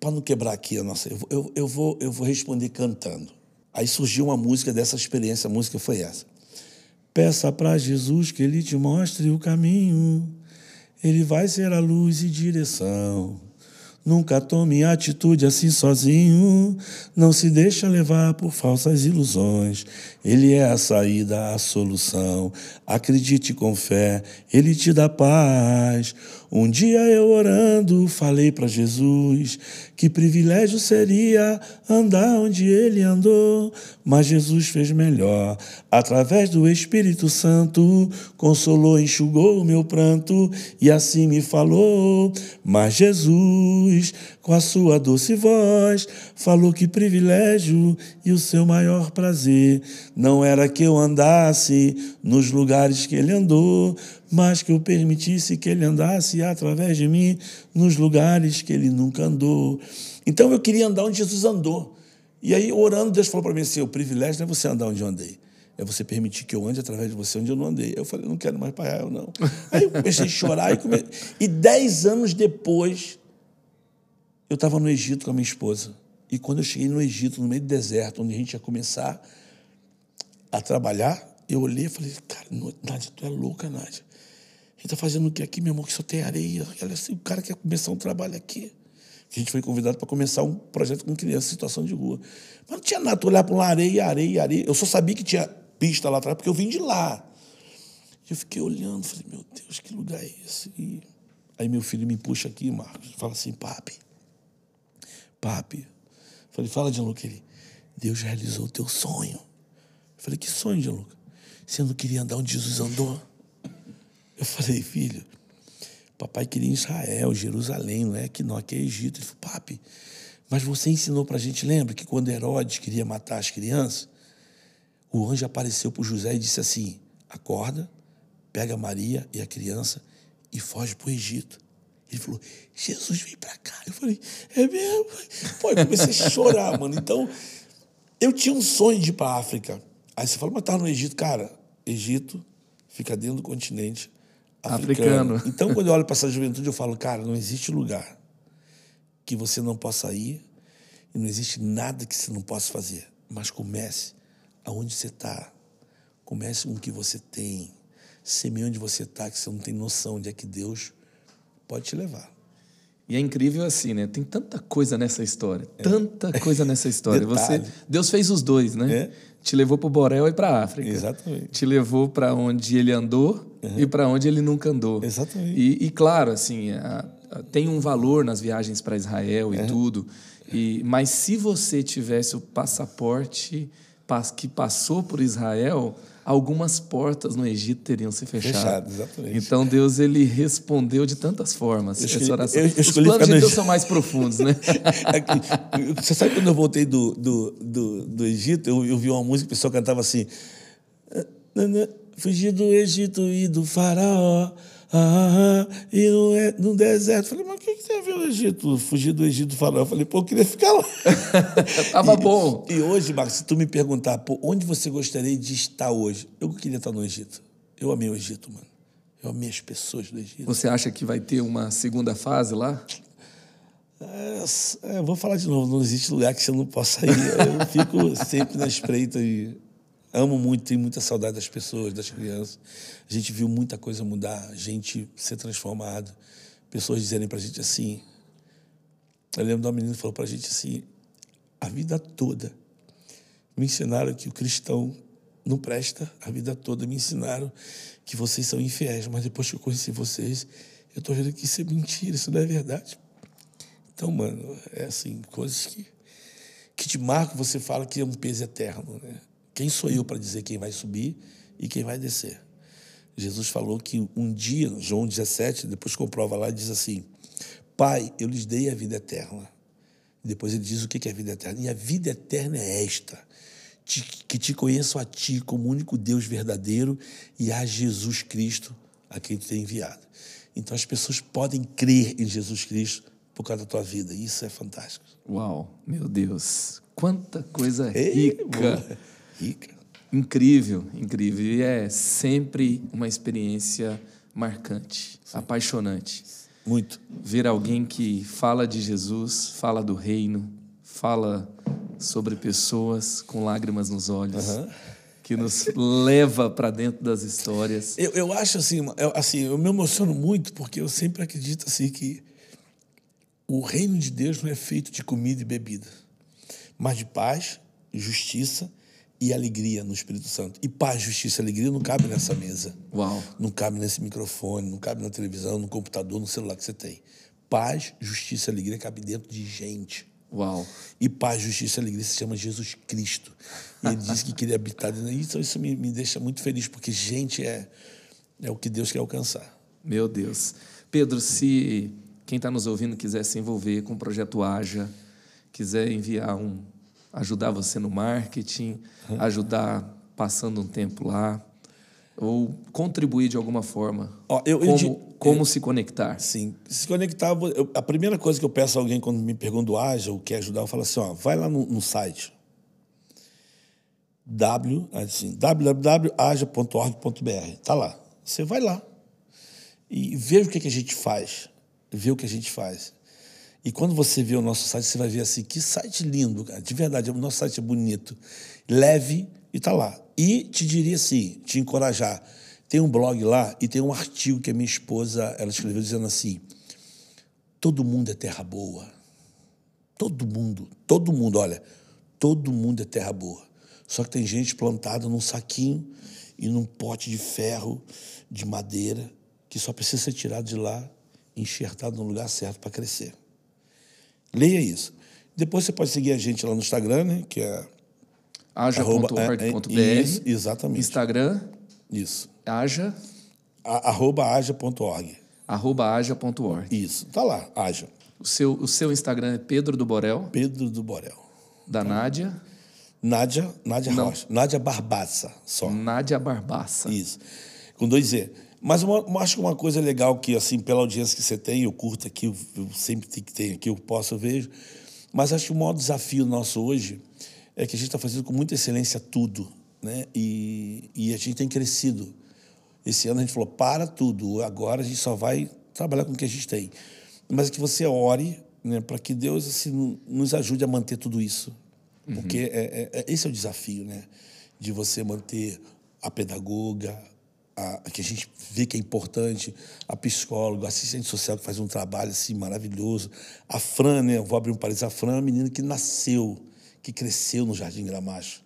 para não quebrar aqui a nossa. Eu, eu, eu, vou, eu vou responder cantando. Aí surgiu uma música dessa experiência, a música foi essa. Peça para Jesus que ele te mostre o caminho, ele vai ser a luz e direção. Nunca tome atitude assim sozinho, não se deixa levar por falsas ilusões. Ele é a saída, a solução. Acredite com fé, ele te dá paz. Um dia eu orando, falei para Jesus que privilégio seria andar onde ele andou, mas Jesus fez melhor. Através do Espírito Santo, consolou, enxugou o meu pranto e assim me falou. Mas Jesus, com a sua doce voz, falou que privilégio e o seu maior prazer não era que eu andasse nos lugares que ele andou, mas que eu permitisse que ele andasse através de mim nos lugares que ele nunca andou. Então eu queria andar onde Jesus andou. E aí, orando, Deus falou para mim assim: o privilégio não é você andar onde eu andei. É você permitir que eu ande através de você onde eu não andei. Eu falei, não quero mais para Israel, não. Aí eu comecei a chorar. E, come... e dez anos depois, eu estava no Egito com a minha esposa. E quando eu cheguei no Egito, no meio do deserto, onde a gente ia começar a trabalhar, eu olhei e falei, cara, Nádia, tu é louca, Nádia. Gente está fazendo o que aqui, meu irmão, que só tem areia. Olha assim, o cara quer começar um trabalho aqui. A gente foi convidado para começar um projeto com criança em situação de rua. Mas não tinha nada, tu olhar para uma areia, areia, areia. Eu só sabia que tinha pista lá atrás, porque eu vim de lá. Eu fiquei olhando, falei, meu Deus, que lugar é esse? E aí meu filho me puxa aqui, Marcos, fala assim, papi, papi. Falei, fala, Gianluca. Ele, Deus realizou o teu sonho. Falei, que sonho, Gianluca? Você não queria andar onde Jesus andou? Eu falei, filho, papai queria Israel, Jerusalém, não é que não, aqui é Egito. Ele falou, papi, mas você ensinou para a gente, lembra que quando Herodes queria matar as crianças, o anjo apareceu para José e disse assim: acorda, pega Maria e a criança e foge para o Egito. Ele falou: Jesus vem para cá. Eu falei: é mesmo? Pô, eu comecei a chorar, mano. Então, eu tinha um sonho de ir para a África. Aí você fala, mas tá no Egito. Cara, Egito fica dentro do continente africano. africano. Então, quando eu olho para essa juventude, eu falo, cara, não existe lugar que você não possa ir e não existe nada que você não possa fazer. Mas comece aonde você está. Comece com o que você tem. semeia onde você está, que você não tem noção onde é que Deus pode te levar. E é incrível assim, né? Tem tanta coisa nessa história, é. tanta coisa nessa história. Você, Deus fez os dois, né? É. Te levou para o Borel e para a África. Exatamente. Te levou para onde ele andou uhum. e para onde ele nunca andou. Exatamente. E, e claro, assim, a, a, tem um valor nas viagens para Israel e uhum. tudo. E, mas se você tivesse o passaporte que passou por Israel, algumas portas no Egito teriam se fechado. Fechado, exatamente. Então Deus ele respondeu de tantas formas eu escolhi, essa oração. Eu, eu Os planos de Deus são mais profundos, né? Você sabe quando eu voltei do, do, do, do Egito, eu, eu vi uma música o pessoal cantava assim: Fugir do Egito e do faraó ah, e no, é, no deserto. Falei, mas o que, que tem a ver o Egito? Fugir do Egito do faraó. Eu falei, pô, eu queria ficar lá. Tava bom. E hoje, Marcos, se tu me perguntar, pô, onde você gostaria de estar hoje? Eu queria estar no Egito. Eu amei o Egito, mano. Eu amei as pessoas do Egito. Você acha que vai ter uma segunda fase lá? É, é, vou falar de novo, não existe lugar que você não possa ir. Eu fico sempre na espreita e amo muito, tenho muita saudade das pessoas, das crianças. A gente viu muita coisa mudar, gente ser transformada, pessoas dizerem para a gente assim. Eu lembro de uma menina que falou para a gente assim: a vida toda me ensinaram que o cristão não presta, a vida toda me ensinaram que vocês são infiéis, mas depois que eu conheci vocês, eu estou vendo que isso é mentira, isso não é verdade. Então, mano, é assim, coisas que, que te marcam, você fala que é um peso eterno, né? Quem sou eu para dizer quem vai subir e quem vai descer? Jesus falou que um dia, João 17, depois comprova lá, diz assim: Pai, eu lhes dei a vida eterna. Depois ele diz o que é a vida eterna. E a vida eterna é esta: que te conheçam a ti como único Deus verdadeiro e a Jesus Cristo, a quem tu tem enviado. Então as pessoas podem crer em Jesus Cristo por causa da tua vida. Isso é fantástico. Uau, meu Deus, quanta coisa rica. Ei, rica. Incrível, incrível. E é sempre uma experiência marcante, Sim. apaixonante. Muito. Ver alguém que fala de Jesus, fala do reino, fala sobre pessoas com lágrimas nos olhos. Uhum. Que nos leva para dentro das histórias. Eu, eu acho assim, eu, assim, eu me emociono muito porque eu sempre acredito assim que o reino de Deus não é feito de comida e bebida, mas de paz, justiça e alegria no Espírito Santo. E paz, justiça e alegria não cabe nessa mesa. Uau. Não cabe nesse microfone, não cabe na televisão, no computador, no celular que você tem. Paz, justiça e alegria cabe dentro de gente. Uau. E paz, justiça e alegria se chama Jesus Cristo. E ele disse que queria habitar dentro Então isso me, me deixa muito feliz, porque gente é, é o que Deus quer alcançar. Meu Deus. Pedro, se quem está nos ouvindo quiser se envolver com o projeto Haja, quiser enviar um, ajudar você no marketing, ajudar passando um tempo lá, ou contribuir de alguma forma. Ó, eu, como eu, como eu, se conectar? Sim, se conectar. Eu, a primeira coisa que eu peço a alguém quando me pergunta do Ágil ou quer ajudar, eu falo assim: ó, vai lá no, no site w, assim, www.aja.org.br. Tá lá. Você vai lá e veja o que, que a gente faz. Vê o que a gente faz. E quando você vê o nosso site, você vai ver assim, que site lindo, cara. De verdade, o nosso site é bonito, leve e tá lá. E te diria assim, te encorajar. Tem um blog lá e tem um artigo que a minha esposa, ela escreveu dizendo assim: todo mundo é terra boa. Todo mundo, todo mundo, olha, todo mundo é terra boa. Só que tem gente plantada num saquinho e num pote de ferro, de madeira, que só precisa ser tirado de lá, enxertado no lugar certo para crescer. Leia isso. Depois você pode seguir a gente lá no Instagram, né? Que é. aja.org.br. É, é, exatamente. Instagram. Isso. Aja. A, arroba aja.org. Arroba aja.org. Isso. Tá lá, aja. O seu, o seu Instagram é Pedro do Borel. Pedro do Borel. Da tá. Nádia. Nádia, Nádia Não. Rocha. Nádia Barbaça, só. Nádia Barbaça. Isso. Com dois Z. Mas uma, acho que uma coisa legal que, assim, pela audiência que você tem, eu curto aqui, eu, eu sempre que tem aqui, eu posso, eu vejo. Mas acho que o maior desafio nosso hoje é que a gente está fazendo com muita excelência tudo, né? E, e a gente tem crescido. Esse ano a gente falou, para tudo, agora a gente só vai trabalhar com o que a gente tem. Mas que você ore né, para que Deus assim, nos ajude a manter tudo isso. Uhum. Porque é, é, é, esse é o desafio, né? De você manter a pedagoga, a, que a gente vê que é importante, a psicóloga, a assistente social que faz um trabalho assim maravilhoso, a Fran, né? Vou abrir um parênteses, a Fran é uma menina que nasceu, que cresceu no Jardim Gramacho.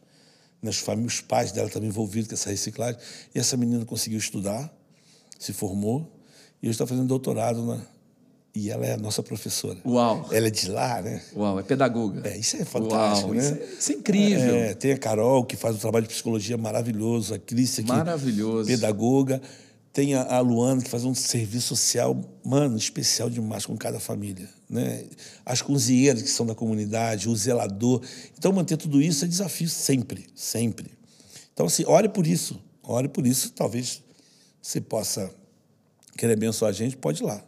Nas famílias, os pais dela também envolvidos com essa reciclagem. E essa menina conseguiu estudar, se formou, e hoje está fazendo doutorado na, e ela é a nossa professora. Uau! Ela é de lá, né? Uau, é pedagoga. É, isso é fantástico, Uau, né? Isso é, isso é incrível. É, tem a Carol, que faz um trabalho de psicologia maravilhoso, a Cris aqui, Maravilhoso. pedagoga. Tem a, a Luana, que faz um serviço social, mano, especial demais com cada família. Né? As cozinheiras que são da comunidade, o zelador. Então, manter tudo isso é desafio sempre, sempre. Então, assim, ore por isso. Ore por isso. Talvez você possa querer abençoar a gente, pode ir lá.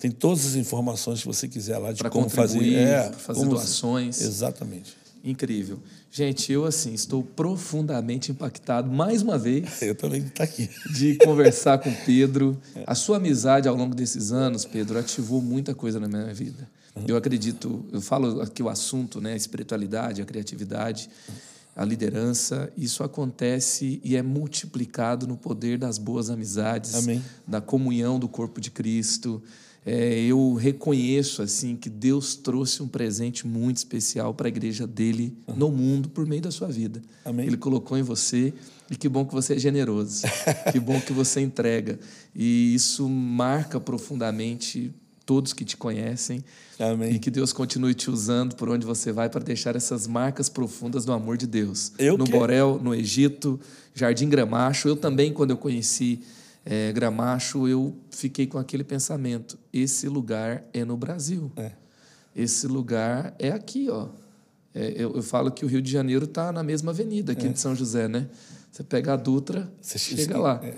Tem todas as informações que você quiser lá de Pra como fazer, contribuir, é, fazer como- doações. Exatamente. Incrível. Gente, eu assim estou profundamente impactado mais uma vez Eu também tá aqui. de conversar com o Pedro. A sua amizade ao longo desses anos, Pedro, ativou muita coisa na minha vida. Eu acredito, eu falo aqui o assunto, né, a espiritualidade, a criatividade, a liderança, isso acontece e é multiplicado no poder das boas amizades, Amém. da comunhão do corpo de Cristo. É, eu reconheço assim que Deus trouxe um presente muito especial para a igreja dele no mundo por meio da sua vida. Amém. Ele colocou em você e que bom que você é generoso, que bom que você entrega e isso marca profundamente todos que te conhecem Amém. e que Deus continue te usando por onde você vai para deixar essas marcas profundas do amor de Deus. Eu no que- Borel, no Egito, Jardim Gramacho. Eu também, quando eu conheci eh, Gramacho, eu fiquei com aquele pensamento: esse lugar é no Brasil. É. Esse lugar é aqui, ó. É, eu, eu falo que o Rio de Janeiro está na mesma avenida aqui de São José, né? Você pega a Dutra, Você chega chega- lá. é.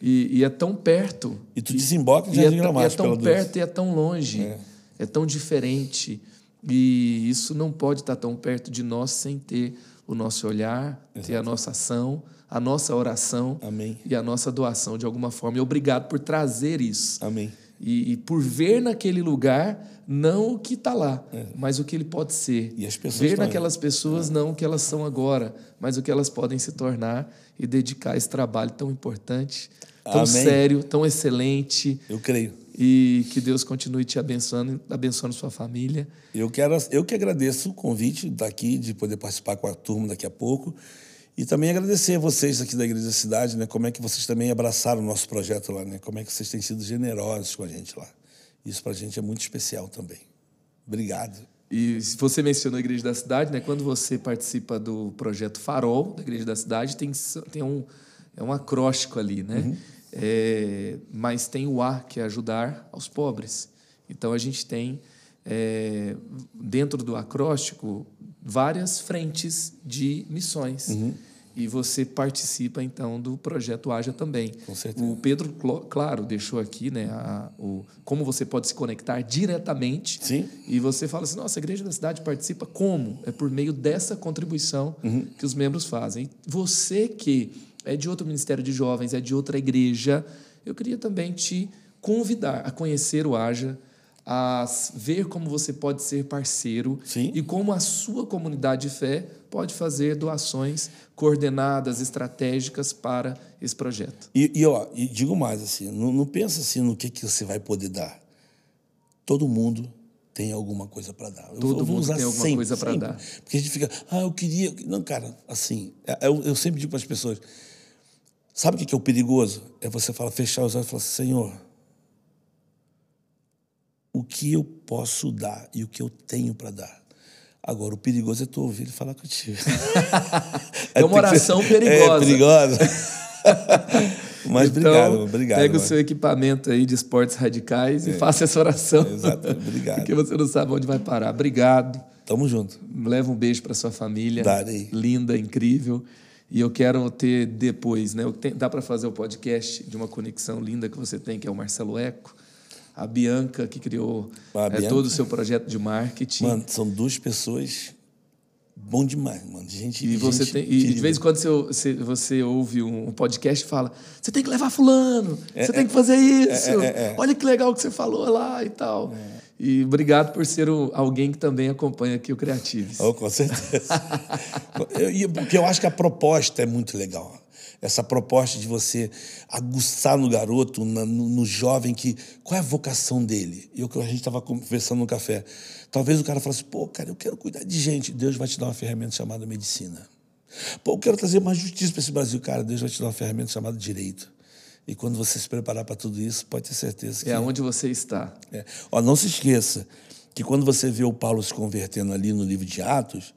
E, e é tão perto. E tu desemboca em é, Jardim tão- e é Gramacho, tão Deus. perto e é tão longe, É. é. tão diferente. E isso não pode estar tão perto de nós sem ter o nosso olhar, ter a nossa ação, a nossa oração Amém. e a nossa doação de alguma forma. E obrigado por trazer isso. Amém. E, e por ver naquele lugar não o que está lá, mas o que ele pode ser. É. E as pessoas ver naquelas pessoas não o que elas são agora, mas o que elas podem se tornar e dedicar esse trabalho tão importante, tão Amém. sério, tão excelente. Eu creio. E que Deus continue te abençoando, abençoando sua família. Eu, quero, eu que agradeço o convite daqui, de poder participar com a turma daqui a pouco. E também agradecer a vocês aqui da Igreja da Cidade, né? Como é que vocês também abraçaram o nosso projeto lá, né? Como é que vocês têm sido generosos com a gente lá. Isso pra gente é muito especial também. Obrigado. E se você mencionou a Igreja da Cidade, né? Quando você participa do projeto Farol da Igreja da Cidade, tem, tem um, é um acróstico ali, né? É, mas tem o A, que é ajudar aos pobres. Então a gente tem, é, dentro do acróstico, várias frentes de missões. E você participa, então, do projeto Haja também. Com certeza. O Pedro, claro, deixou aqui né, a- o, como você pode se conectar diretamente Sim. e você fala assim, nossa, a igreja da cidade participa como? É por meio dessa contribuição Uhum. que os membros fazem. E você que é de outro ministério de jovens, é de outra igreja, eu queria também te convidar a conhecer o Haja, a ver como você pode ser parceiro Sim. e como a sua comunidade de fé pode fazer doações coordenadas, estratégicas para esse projeto. E, e, ó, e digo mais, assim, não, não pensa assim no que, que você vai poder dar. Todo mundo tem alguma coisa para dar. Eu Todo vou mundo tem alguma sempre, coisa sempre. dar. Porque a gente fica, ah, eu queria. Não, cara, assim, é- eu, eu sempre digo para as pessoas: sabe o que é o perigoso? É você falar, fechar os olhos e falar assim, Senhor, o que eu posso dar e o que eu tenho para dar. Agora, o perigoso é tu ouvir ele falar contigo. É uma que ser- oração perigosa. É, perigosa. Mas obrigado, Então, obrigado. Pega o mano. seu equipamento aí de esportes radicais e faça essa oração. Exato, obrigado. Porque você não sabe onde vai parar. Obrigado. Tamo junto. Leva um beijo para sua família. Darei. Linda, incrível. E eu quero ter depois, né? Dá para fazer o podcast de uma conexão linda que você tem, que é o Marcelo Eco. A Bianca, que criou A é, Bianca. todo o seu projeto de marketing. Mano, são duas pessoas bom demais, mano. Gente, E, você gente tem, e de vez em quando você, você, ouve um podcast e fala: você tem que levar Fulano, É, você tem que fazer isso, olha que legal que você falou lá e tal. E obrigado por ser o- alguém que também acompanha aqui o Creatives. Oh, com certeza. eu, porque eu acho que a proposta é muito legal. Essa proposta de você aguçar no garoto, no, no jovem, que qual é a vocação dele? E o que a gente estava conversando no café. Talvez o cara falasse, pô, cara, eu quero cuidar de gente. Deus vai te dar uma ferramenta chamada medicina. Pô, eu quero trazer mais justiça para esse Brasil. Cara, Deus vai te dar uma ferramenta chamada direito. E quando você se preparar para tudo isso, pode ter certeza que. É onde você está. É. Ó, não se esqueça que quando você vê o Paulo se convertendo ali no livro de Atos,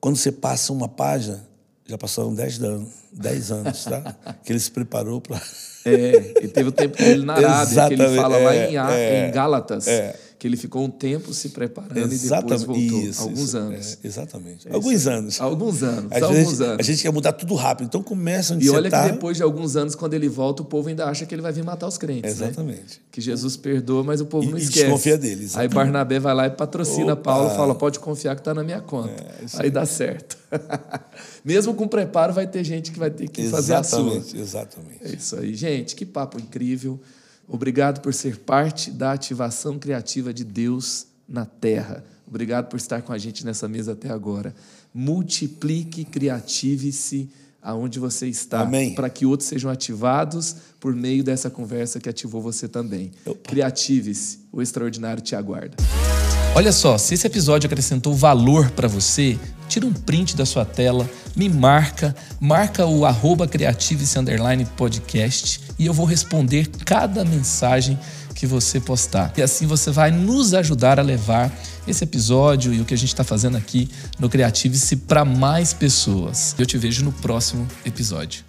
quando você passa uma página, já passaram 10 anos, 10 anos, tá? que ele se preparou para. É, e teve o tempo dele na Arábia, que ele fala é, lá em, é, em Gálatas. É que ele ficou um tempo se preparando exatamente. e depois voltou. Isso, alguns isso, anos. É, exatamente. É alguns anos. Alguns anos. A alguns gente, anos. A gente quer mudar tudo rápido. Então começa onde E olha tá. que depois de alguns anos, quando ele volta, o povo ainda acha que ele vai vir matar os crentes. Né? Exatamente. Né? Que Jesus perdoa, mas o povo e, não e esquece. desconfia deles. Aí Barnabé vai lá e patrocina Opa. Paulo fala: pode confiar que está na minha conta. É, aí dá certo. Mesmo com preparo, vai ter gente que vai ter que exatamente, fazer a sua. Exatamente. É isso aí. Gente, que papo incrível. Obrigado por ser parte da ativação criativa de Deus na terra. Obrigado por estar com a gente nessa mesa até agora. Multiplique, criative-se aonde você está, para que outros sejam ativados por meio dessa conversa que ativou você também. Criative-se, o extraordinário te aguarda. Olha só, se esse episódio acrescentou valor para você, tira um print da sua tela, me marca, marca o arroba podcast e eu vou responder cada mensagem que você postar. E assim você vai nos ajudar a levar esse episódio e o que a gente está fazendo aqui no Creative-se para mais pessoas. Eu te vejo no próximo episódio.